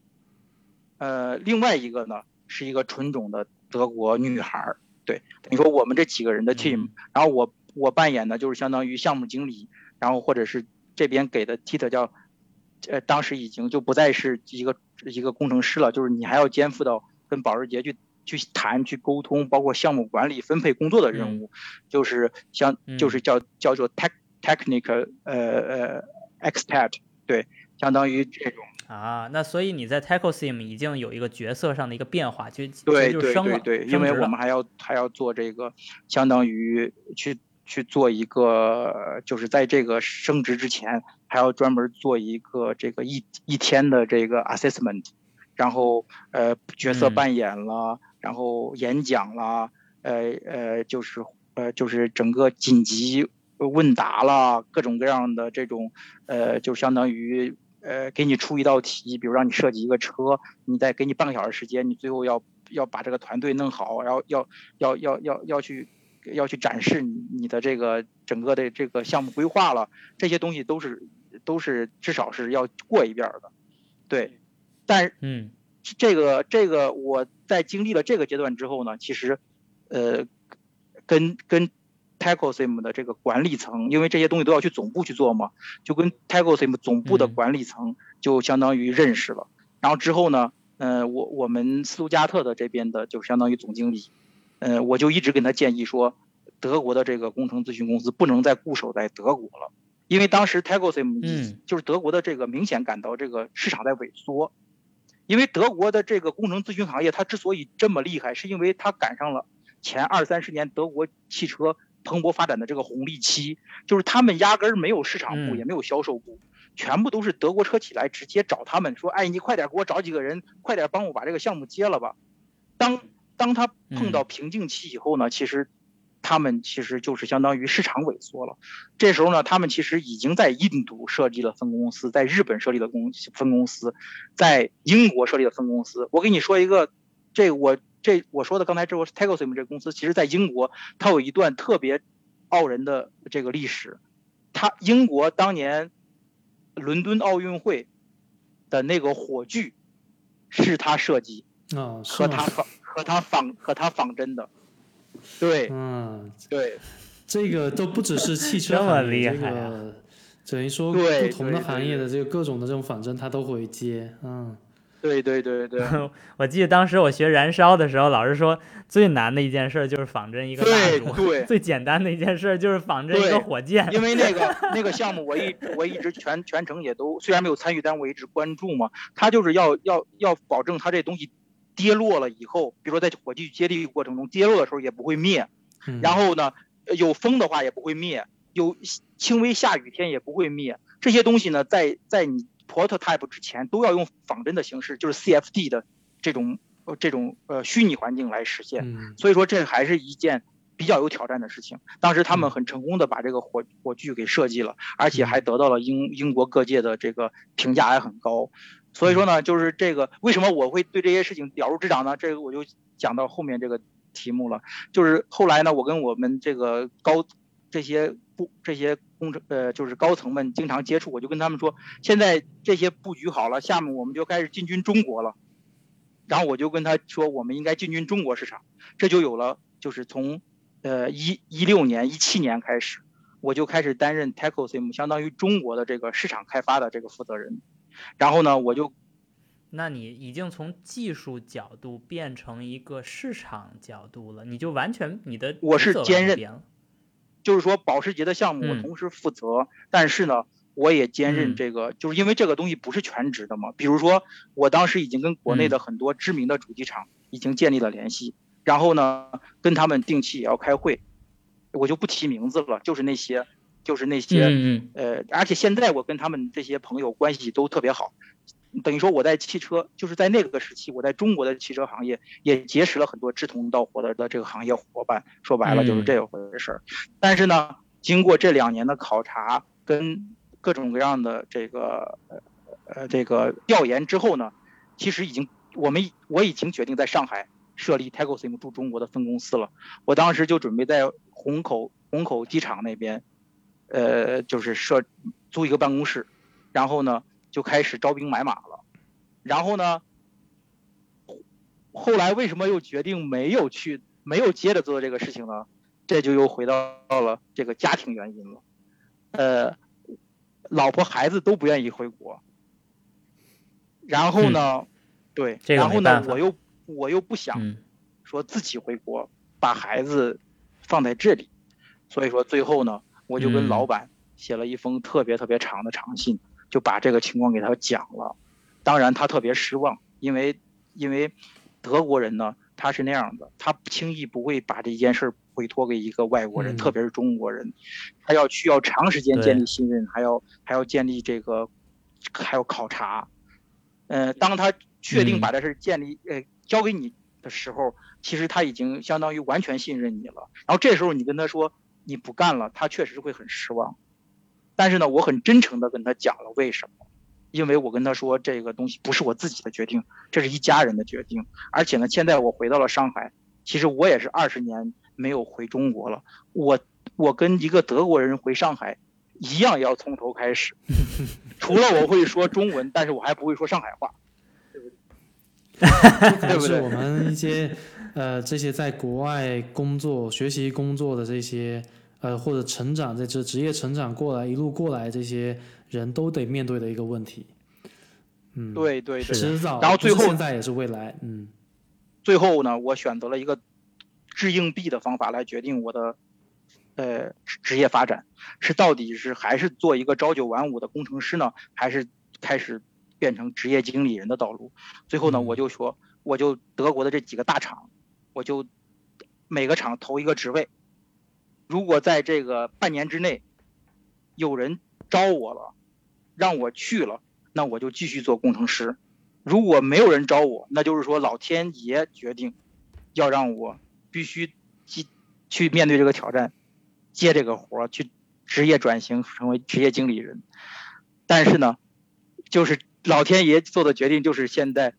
呃另外一个呢是一个纯种的德国女孩儿。对，等于说我们这几个人的 team，然后我我扮演的就是相当于项目经理，然后或者是这边给的 title 叫，呃，当时已经就不再是一个一个工程师了，就是你还要肩负到跟保时捷去去谈、去沟通，包括项目管理、分配工作的任务，就是像就是叫叫做 tech technical 呃呃 expert，对，相当于这种。啊，那所以你在 Tacosim 已经有一个角色上的一个变化，就对对对对，因为我们还要还要做这个，相当于去去做一个，就是在这个升职之前，还要专门做一个这个一一天的这个 assessment，然后呃角色扮演了，然后演讲了，呃呃就是呃就是整个紧急问答了，各种各样的这种呃就相当于。呃，给你出一道题，比如让你设计一个车，你再给你半个小时时间，你最后要要把这个团队弄好，然后要要要要要去要去展示你你的这个整个的这个项目规划了，这些东西都是都是至少是要过一遍的，对。但嗯，这个这个我在经历了这个阶段之后呢，其实呃，跟跟。Tacosim 的这个管理层，因为这些东西都要去总部去做嘛，就跟 Tacosim 总部的管理层就相当于认识了。然后之后呢，呃，我我们斯图加特的这边的就相当于总经理，呃，我就一直跟他建议说，德国的这个工程咨询公司不能再固守在德国了，因为当时 Tacosim 就是德国的这个明显感到这个市场在萎缩，因为德国的这个工程咨询行业它之所以这么厉害，是因为它赶上了前二三十年德国汽车。蓬勃发展的这个红利期，就是他们压根儿没有市场部，也没有销售部，全部都是德国车企来直接找他们说：“哎，你快点给我找几个人，快点帮我把这个项目接了吧。”当当他碰到瓶颈期以后呢，其实他们其实就是相当于市场萎缩了。这时候呢，他们其实已经在印度设立了分公司，在日本设立了公分公司，在英国设立了分公司。我给你说一个，这我。这我说的刚才这个 Tacosim 这个公司，其实在英国，它有一段特别傲人的这个历史。它英国当年伦敦奥运会的那个火炬是他设计，啊，和他仿和他仿和他仿真的，对，嗯，对，这个都不只是汽车 [LAUGHS] 行业，这个等于说不同的行业的这个各种的这种仿真，他都会接，嗯。对对对对，[LAUGHS] 我记得当时我学燃烧的时候，老师说最难的一件事就是仿真一个蜡烛，对，[LAUGHS] 最简单的一件事就是仿真一个火箭。因为那个 [LAUGHS] 那个项目，我一我一直全全程也都虽然没有参与，但我一直关注嘛。他就是要要要保证他这东西跌落了以后，比如说在火炬接力过程中跌落的时候也不会灭，然后呢有风的话也不会灭，有轻微下雨天也不会灭。这些东西呢，在在你。Prototype 之前都要用仿真的形式，就是 CFD 的这种呃这种呃虚拟环境来实现，所以说这还是一件比较有挑战的事情。当时他们很成功的把这个火火炬给设计了，而且还得到了英英国各界的这个评价还很高。所以说呢，就是这个为什么我会对这些事情了如指掌呢？这个我就讲到后面这个题目了。就是后来呢，我跟我们这个高这些部这些。工程呃，就是高层们经常接触，我就跟他们说，现在这些布局好了，下面我们就开始进军中国了。然后我就跟他说，我们应该进军中国市场，这就有了，就是从呃一一六年、一七年开始，我就开始担任 Techosim，相当于中国的这个市场开发的这个负责人。然后呢，我就，那你已经从技术角度变成一个市场角度了，你就完全你的我是兼任。就是说，保时捷的项目我同时负责，但是呢，我也兼任这个，就是因为这个东西不是全职的嘛。比如说，我当时已经跟国内的很多知名的主机厂已经建立了联系，然后呢，跟他们定期也要开会，我就不提名字了，就是那些，就是那些，呃，而且现在我跟他们这些朋友关系都特别好。等于说我在汽车，就是在那个时期，我在中国的汽车行业也结识了很多志同道合的的这个行业伙伴。说白了就是这回事儿。但是呢，经过这两年的考察跟各种各样的这个呃呃这个调研之后呢，其实已经我们我已经决定在上海设立 t e c o s i m 驻中国的分公司了。我当时就准备在虹口虹口机场那边，呃，就是设租一个办公室，然后呢。就开始招兵买马了，然后呢，后来为什么又决定没有去，没有接着做这个事情呢？这就又回到了这个家庭原因了，呃，老婆孩子都不愿意回国，然后呢，对，然后呢，我又我又不想说自己回国，把孩子放在这里，所以说最后呢，我就跟老板写了一封特别特别长的长信。就把这个情况给他讲了，当然他特别失望，因为因为德国人呢他是那样的，他轻易不会把这件事委托给一个外国人，特别是中国人，他要需要长时间建立信任，还要还要建立这个还要考察，呃，当他确定把这事建立呃交给你的时候，其实他已经相当于完全信任你了，然后这时候你跟他说你不干了，他确实会很失望。但是呢，我很真诚地跟他讲了为什么，因为我跟他说这个东西不是我自己的决定，这是一家人的决定。而且呢，现在我回到了上海，其实我也是二十年没有回中国了。我我跟一个德国人回上海一样，要从头开始。除了我会说中文，但是我还不会说上海话，[LAUGHS] 对不对？对不对？我们一些呃这些在国外工作、学习、工作的这些。呃，或者成长在这职业成长过来一路过来，这些人都得面对的一个问题。嗯，对对对，迟早，然后最后现在也是未来。嗯，最后呢，我选择了一个掷硬币的方法来决定我的呃职业发展，是到底是还是做一个朝九晚五的工程师呢，还是开始变成职业经理人的道路？最后呢，我就说，我就德国的这几个大厂，我就每个厂投一个职位。如果在这个半年之内，有人招我了，让我去了，那我就继续做工程师；如果没有人招我，那就是说老天爷决定要让我必须去去面对这个挑战，接这个活儿，去职业转型成为职业经理人。但是呢，就是老天爷做的决定，就是现在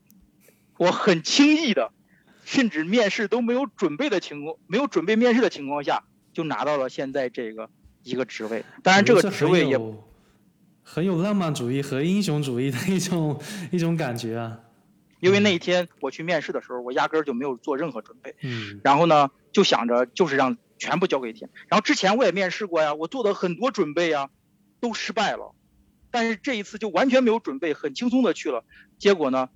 我很轻易的，甚至面试都没有准备的情况，没有准备面试的情况下。就拿到了现在这个一个职位，当然这个职位也很有浪漫主义和英雄主义的一种一种感觉啊。因为那一天我去面试的时候，我压根儿就没有做任何准备，嗯，然后呢就想着就是让全部交给天。然后之前我也面试过呀，我做的很多准备呀，都失败了，但是这一次就完全没有准备，很轻松的去了。结果呢，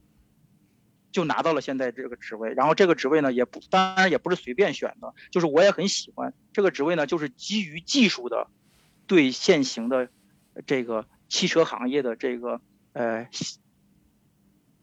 就拿到了现在这个职位。然后这个职位呢，也不当然也不是随便选的，就是我也很喜欢这个职位呢，就是基于技术的，对现行的这个汽车行业的这个呃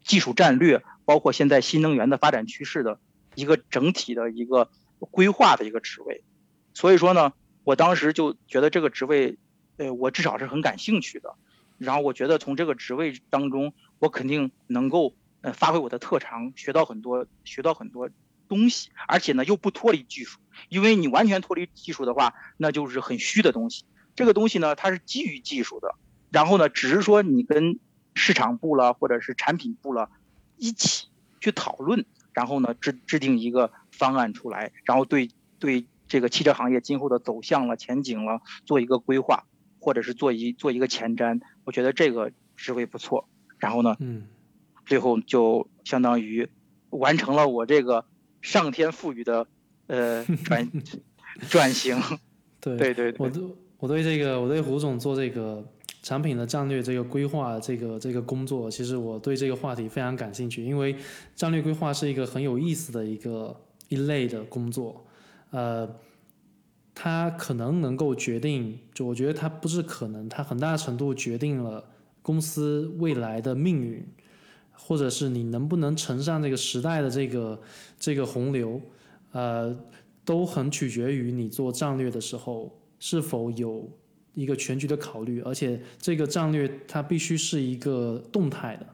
技术战略，包括现在新能源的发展趋势的一个整体的一个规划的一个职位。所以说呢，我当时就觉得这个职位，呃，我至少是很感兴趣的。然后我觉得从这个职位当中，我肯定能够呃发挥我的特长，学到很多，学到很多东西，而且呢又不脱离技术，因为你完全脱离技术的话，那就是很虚的东西。这个东西呢，它是基于技术的，然后呢，只是说你跟市场部了或者是产品部了一起去讨论，然后呢制制定一个方案出来，然后对对。这个汽车行业今后的走向了、前景了，做一个规划，或者是做一做一个前瞻，我觉得这个职位不错。然后呢，嗯，最后就相当于完成了我这个上天赋予的呃 [LAUGHS] 转转型。[LAUGHS] 对对对，我对我对这个我对胡总做这个产品的战略这个规划这个这个工作，其实我对这个话题非常感兴趣，因为战略规划是一个很有意思的一个一类的工作。呃，它可能能够决定，就我觉得它不是可能，它很大程度决定了公司未来的命运，或者是你能不能乘上这个时代的这个这个洪流，呃，都很取决于你做战略的时候是否有一个全局的考虑，而且这个战略它必须是一个动态的。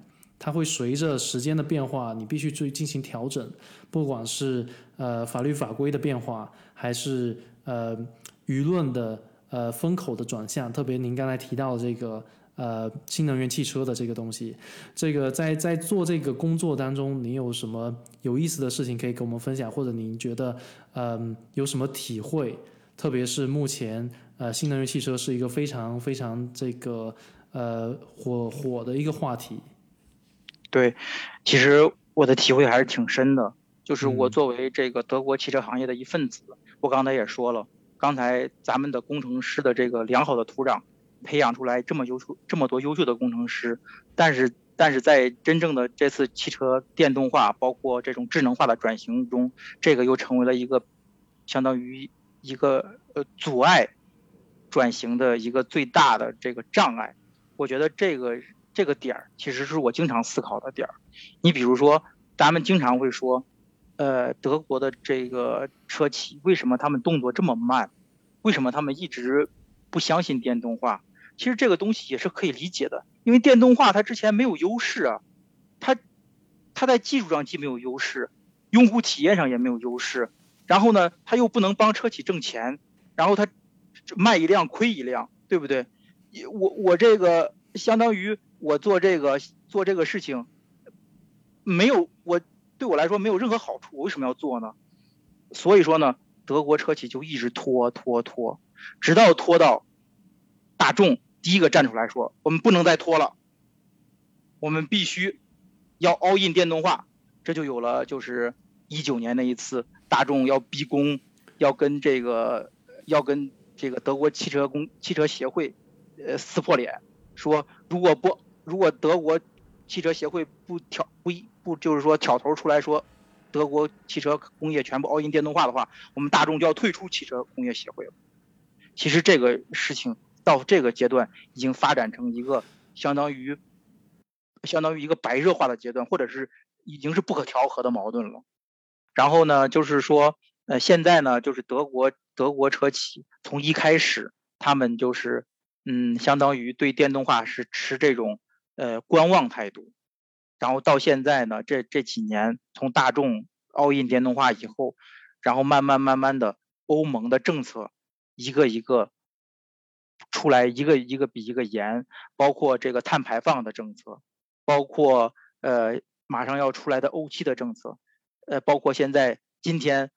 它会随着时间的变化，你必须去进行调整，不管是呃法律法规的变化，还是呃舆论的呃风口的转向。特别您刚才提到这个呃新能源汽车的这个东西，这个在在做这个工作当中，您有什么有意思的事情可以跟我们分享，或者您觉得嗯有什么体会？特别是目前呃新能源汽车是一个非常非常这个呃火火的一个话题。对，其实我的体会还是挺深的。就是我作为这个德国汽车行业的一份子，我刚才也说了，刚才咱们的工程师的这个良好的土壤，培养出来这么优秀、这么多优秀的工程师。但是，但是在真正的这次汽车电动化，包括这种智能化的转型中，这个又成为了一个相当于一个呃阻碍转型的一个最大的这个障碍。我觉得这个。这个点儿其实是我经常思考的点儿。你比如说，咱们经常会说，呃，德国的这个车企为什么他们动作这么慢？为什么他们一直不相信电动化？其实这个东西也是可以理解的，因为电动化它之前没有优势啊，它它在技术上既没有优势，用户体验上也没有优势，然后呢，它又不能帮车企挣钱，然后它卖一辆亏一辆，对不对？我我这个相当于。我做这个做这个事情，没有我对我来说没有任何好处，我为什么要做呢？所以说呢，德国车企就一直拖拖拖，直到拖到大众第一个站出来说，我们不能再拖了，我们必须要 all in 电动化，这就有了就是一九年那一次大众要逼宫，要跟这个要跟这个德国汽车工汽车协会呃撕破脸，说如果不。如果德国汽车协会不挑不一不就是说挑头出来说，德国汽车工业全部 all in 电动化的话，我们大众就要退出汽车工业协会了。其实这个事情到这个阶段已经发展成一个相当于相当于一个白热化的阶段，或者是已经是不可调和的矛盾了。然后呢，就是说呃现在呢，就是德国德国车企从一开始他们就是嗯相当于对电动化是持这种。呃，观望态度，然后到现在呢，这这几年从大众 all in 电动化以后，然后慢慢慢慢的，欧盟的政策一个一个出来，一个一个比一个严，包括这个碳排放的政策，包括呃马上要出来的欧气的政策，呃，包括现在今天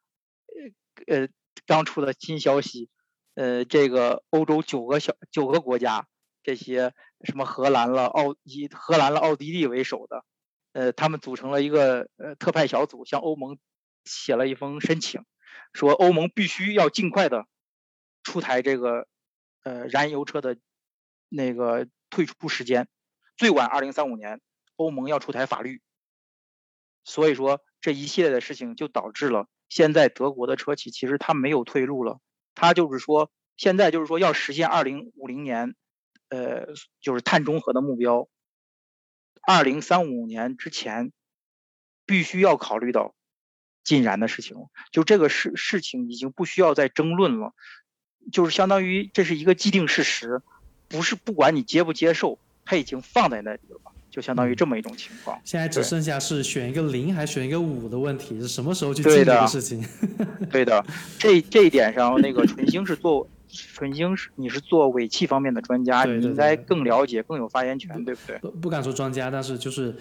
呃呃刚出的新消息，呃，这个欧洲九个小九个国家。这些什么荷兰了、奥以荷兰了、奥地利为首的，呃，他们组成了一个呃特派小组，向欧盟写了一封申请，说欧盟必须要尽快的出台这个呃燃油车的那个退出时间，最晚二零三五年，欧盟要出台法律，所以说这一系列的事情就导致了现在德国的车企其实它没有退路了，它就是说现在就是说要实现二零五零年，呃，就是碳中和的目标，二零三五年之前必须要考虑到禁燃的事情，就这个事事情已经不需要再争论了，就是相当于这是一个既定事实，不是不管你接不接受，它已经放在那里了。就相当于这么一种情况。现在只剩下是选一个零还选一个五的问题，是什么时候去进这个事情？对的，[LAUGHS] 这这一点上，那个纯星是做纯星是你是做尾气方面的专家，你应该更了解，更有发言权，对不对？不不敢说专家，但是就是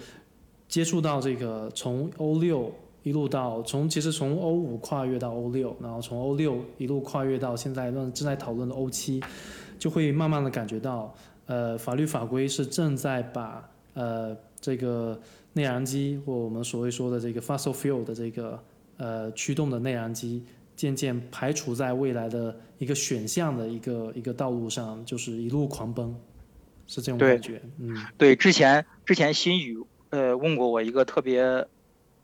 接触到这个从欧六一路到从其实从欧五跨越到欧六，然后从欧六一路跨越到现在正正在讨论的欧七，就会慢慢的感觉到，呃，法律法规是正在把。呃，这个内燃机或我们所谓说的这个 fossil fuel 的这个呃驱动的内燃机，渐渐排除在未来的一个选项的一个一个道路上，就是一路狂奔，是这种感觉。嗯，对，之前之前新宇呃问过我一个特别，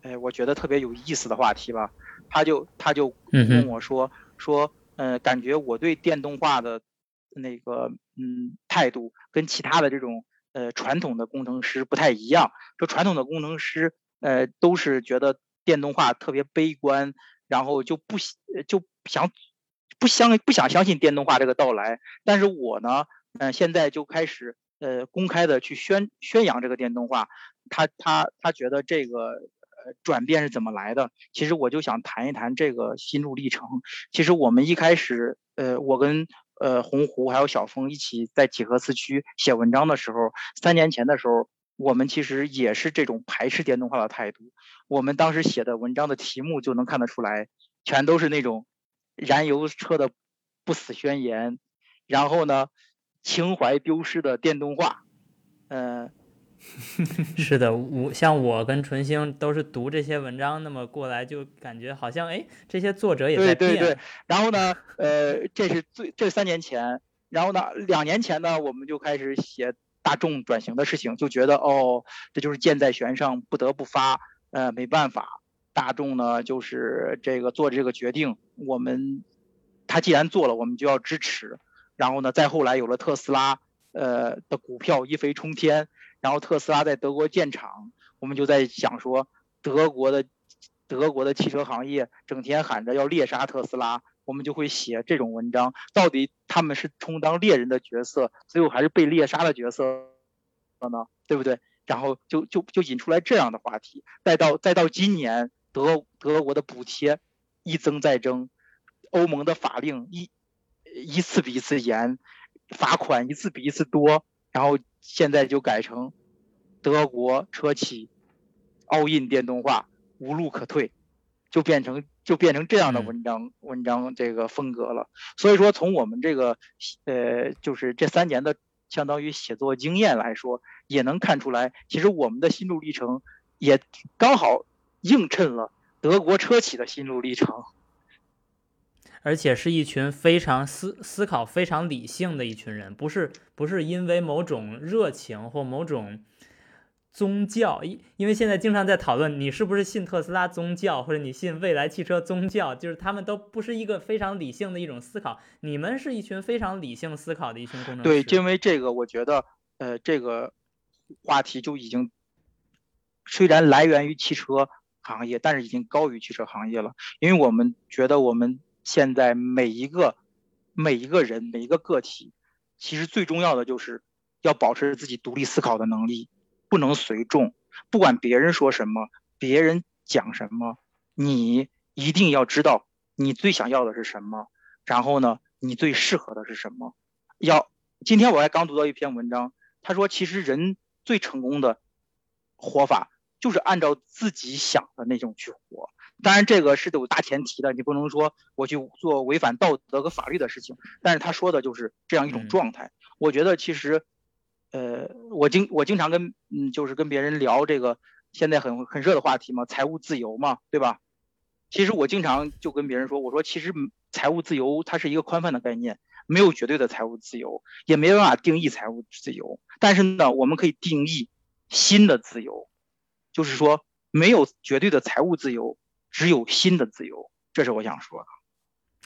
哎，我觉得特别有意思的话题吧，他就他就问我说说，呃，感觉我对电动化的那个嗯态度跟其他的这种。呃，传统的工程师不太一样。说传统的工程师，呃，都是觉得电动化特别悲观，然后就不就想不相不想相信电动化这个到来。但是我呢，嗯，现在就开始呃公开的去宣宣扬这个电动化。他他他觉得这个呃转变是怎么来的？其实我就想谈一谈这个心路历程。其实我们一开始，呃，我跟。呃，洪湖还有小峰一起在几何四区写文章的时候，三年前的时候，我们其实也是这种排斥电动化的态度。我们当时写的文章的题目就能看得出来，全都是那种燃油车的不死宣言，然后呢，情怀丢失的电动化，嗯。[LAUGHS] 是的，我像我跟纯星都是读这些文章，那么过来就感觉好像哎，这些作者也在变。对对对。然后呢，呃，这是最这三年前，然后呢，两年前呢，我们就开始写大众转型的事情，就觉得哦，这就是箭在弦上，不得不发，呃，没办法，大众呢就是这个做这个决定，我们他既然做了，我们就要支持。然后呢，再后来有了特斯拉，呃的股票一飞冲天。然后特斯拉在德国建厂，我们就在想说，德国的德国的汽车行业整天喊着要猎杀特斯拉，我们就会写这种文章。到底他们是充当猎人的角色，最后还是被猎杀的角色了呢？对不对？然后就就就引出来这样的话题。再到再到今年，德德国的补贴一增再增，欧盟的法令一一次比一次严，罚款一次比一次多。然后现在就改成德国车企 all in 电动化，无路可退，就变成就变成这样的文章文章这个风格了。所以说，从我们这个呃，就是这三年的相当于写作经验来说，也能看出来，其实我们的心路历程也刚好映衬了德国车企的心路历程。而且是一群非常思思考非常理性的一群人，不是不是因为某种热情或某种宗教，因因为现在经常在讨论你是不是信特斯拉宗教，或者你信未来汽车宗教，就是他们都不是一个非常理性的一种思考。你们是一群非常理性思考的一群工程师。对，因为这个，我觉得，呃，这个话题就已经虽然来源于汽车行业，但是已经高于汽车行业了，因为我们觉得我们。现在每一个每一个人每一个个体，其实最重要的就是要保持自己独立思考的能力，不能随众。不管别人说什么，别人讲什么，你一定要知道你最想要的是什么，然后呢，你最适合的是什么。要今天我还刚读到一篇文章，他说其实人最成功的活法就是按照自己想的那种去活。当然，这个是有大前提的，你不能说我去做违反道德和法律的事情。但是他说的就是这样一种状态。我觉得其实，呃，我经我经常跟嗯，就是跟别人聊这个现在很很热的话题嘛，财务自由嘛，对吧？其实我经常就跟别人说，我说其实财务自由它是一个宽泛的概念，没有绝对的财务自由，也没办法定义财务自由。但是呢，我们可以定义新的自由，就是说没有绝对的财务自由，只有心的自由。这是我想说的。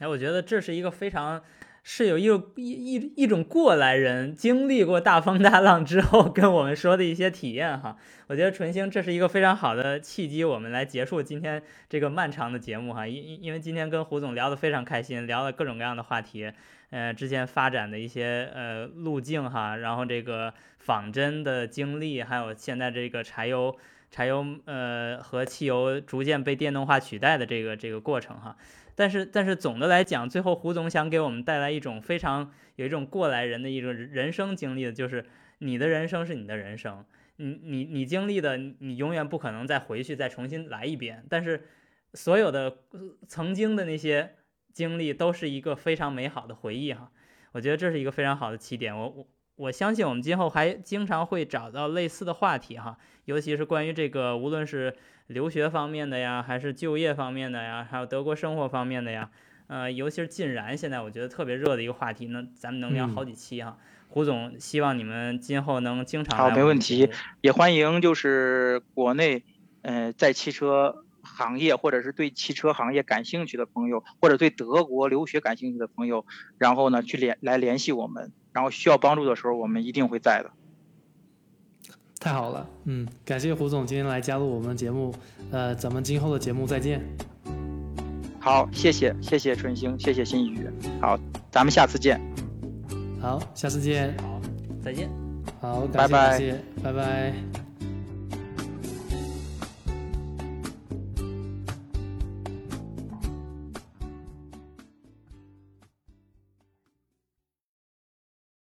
哎，我觉得这是一个非常。是有一一一一种过来人经历过大风大浪之后跟我们说的一些体验哈，我觉得纯星这是一个非常好的契机，我们来结束今天这个漫长的节目哈，因因为今天跟胡总聊得非常开心，聊了各种各样的话题，呃，之前发展的一些呃路径哈，然后这个仿真的经历，还有现在这个柴油柴油呃和汽油逐渐被电动化取代的这个这个过程哈。但是，但是总的来讲，最后胡总想给我们带来一种非常有一种过来人的一种人生经历的，就是你的人生是你的人生，你你你经历的，你永远不可能再回去再重新来一遍。但是，所有的曾经的那些经历都是一个非常美好的回忆哈。我觉得这是一个非常好的起点。我我我相信我们今后还经常会找到类似的话题哈，尤其是关于这个，无论是。留学方面的呀，还是就业方面的呀，还有德国生活方面的呀，呃，尤其是禁燃，现在我觉得特别热的一个话题，那咱们能聊好几期哈。胡总，希望你们今后能经常好，没问题，也欢迎就是国内，呃，在汽车行业或者是对汽车行业感兴趣的朋友，或者对德国留学感兴趣的朋友，然后呢去联来联系我们，然后需要帮助的时候，我们一定会在的。太好了，嗯，感谢胡总今天来加入我们节目，呃，咱们今后的节目再见。好，谢谢，谢谢春星，谢谢心宇，好，咱们下次见。好，下次见。好，再见。好，感谢，感谢，拜拜。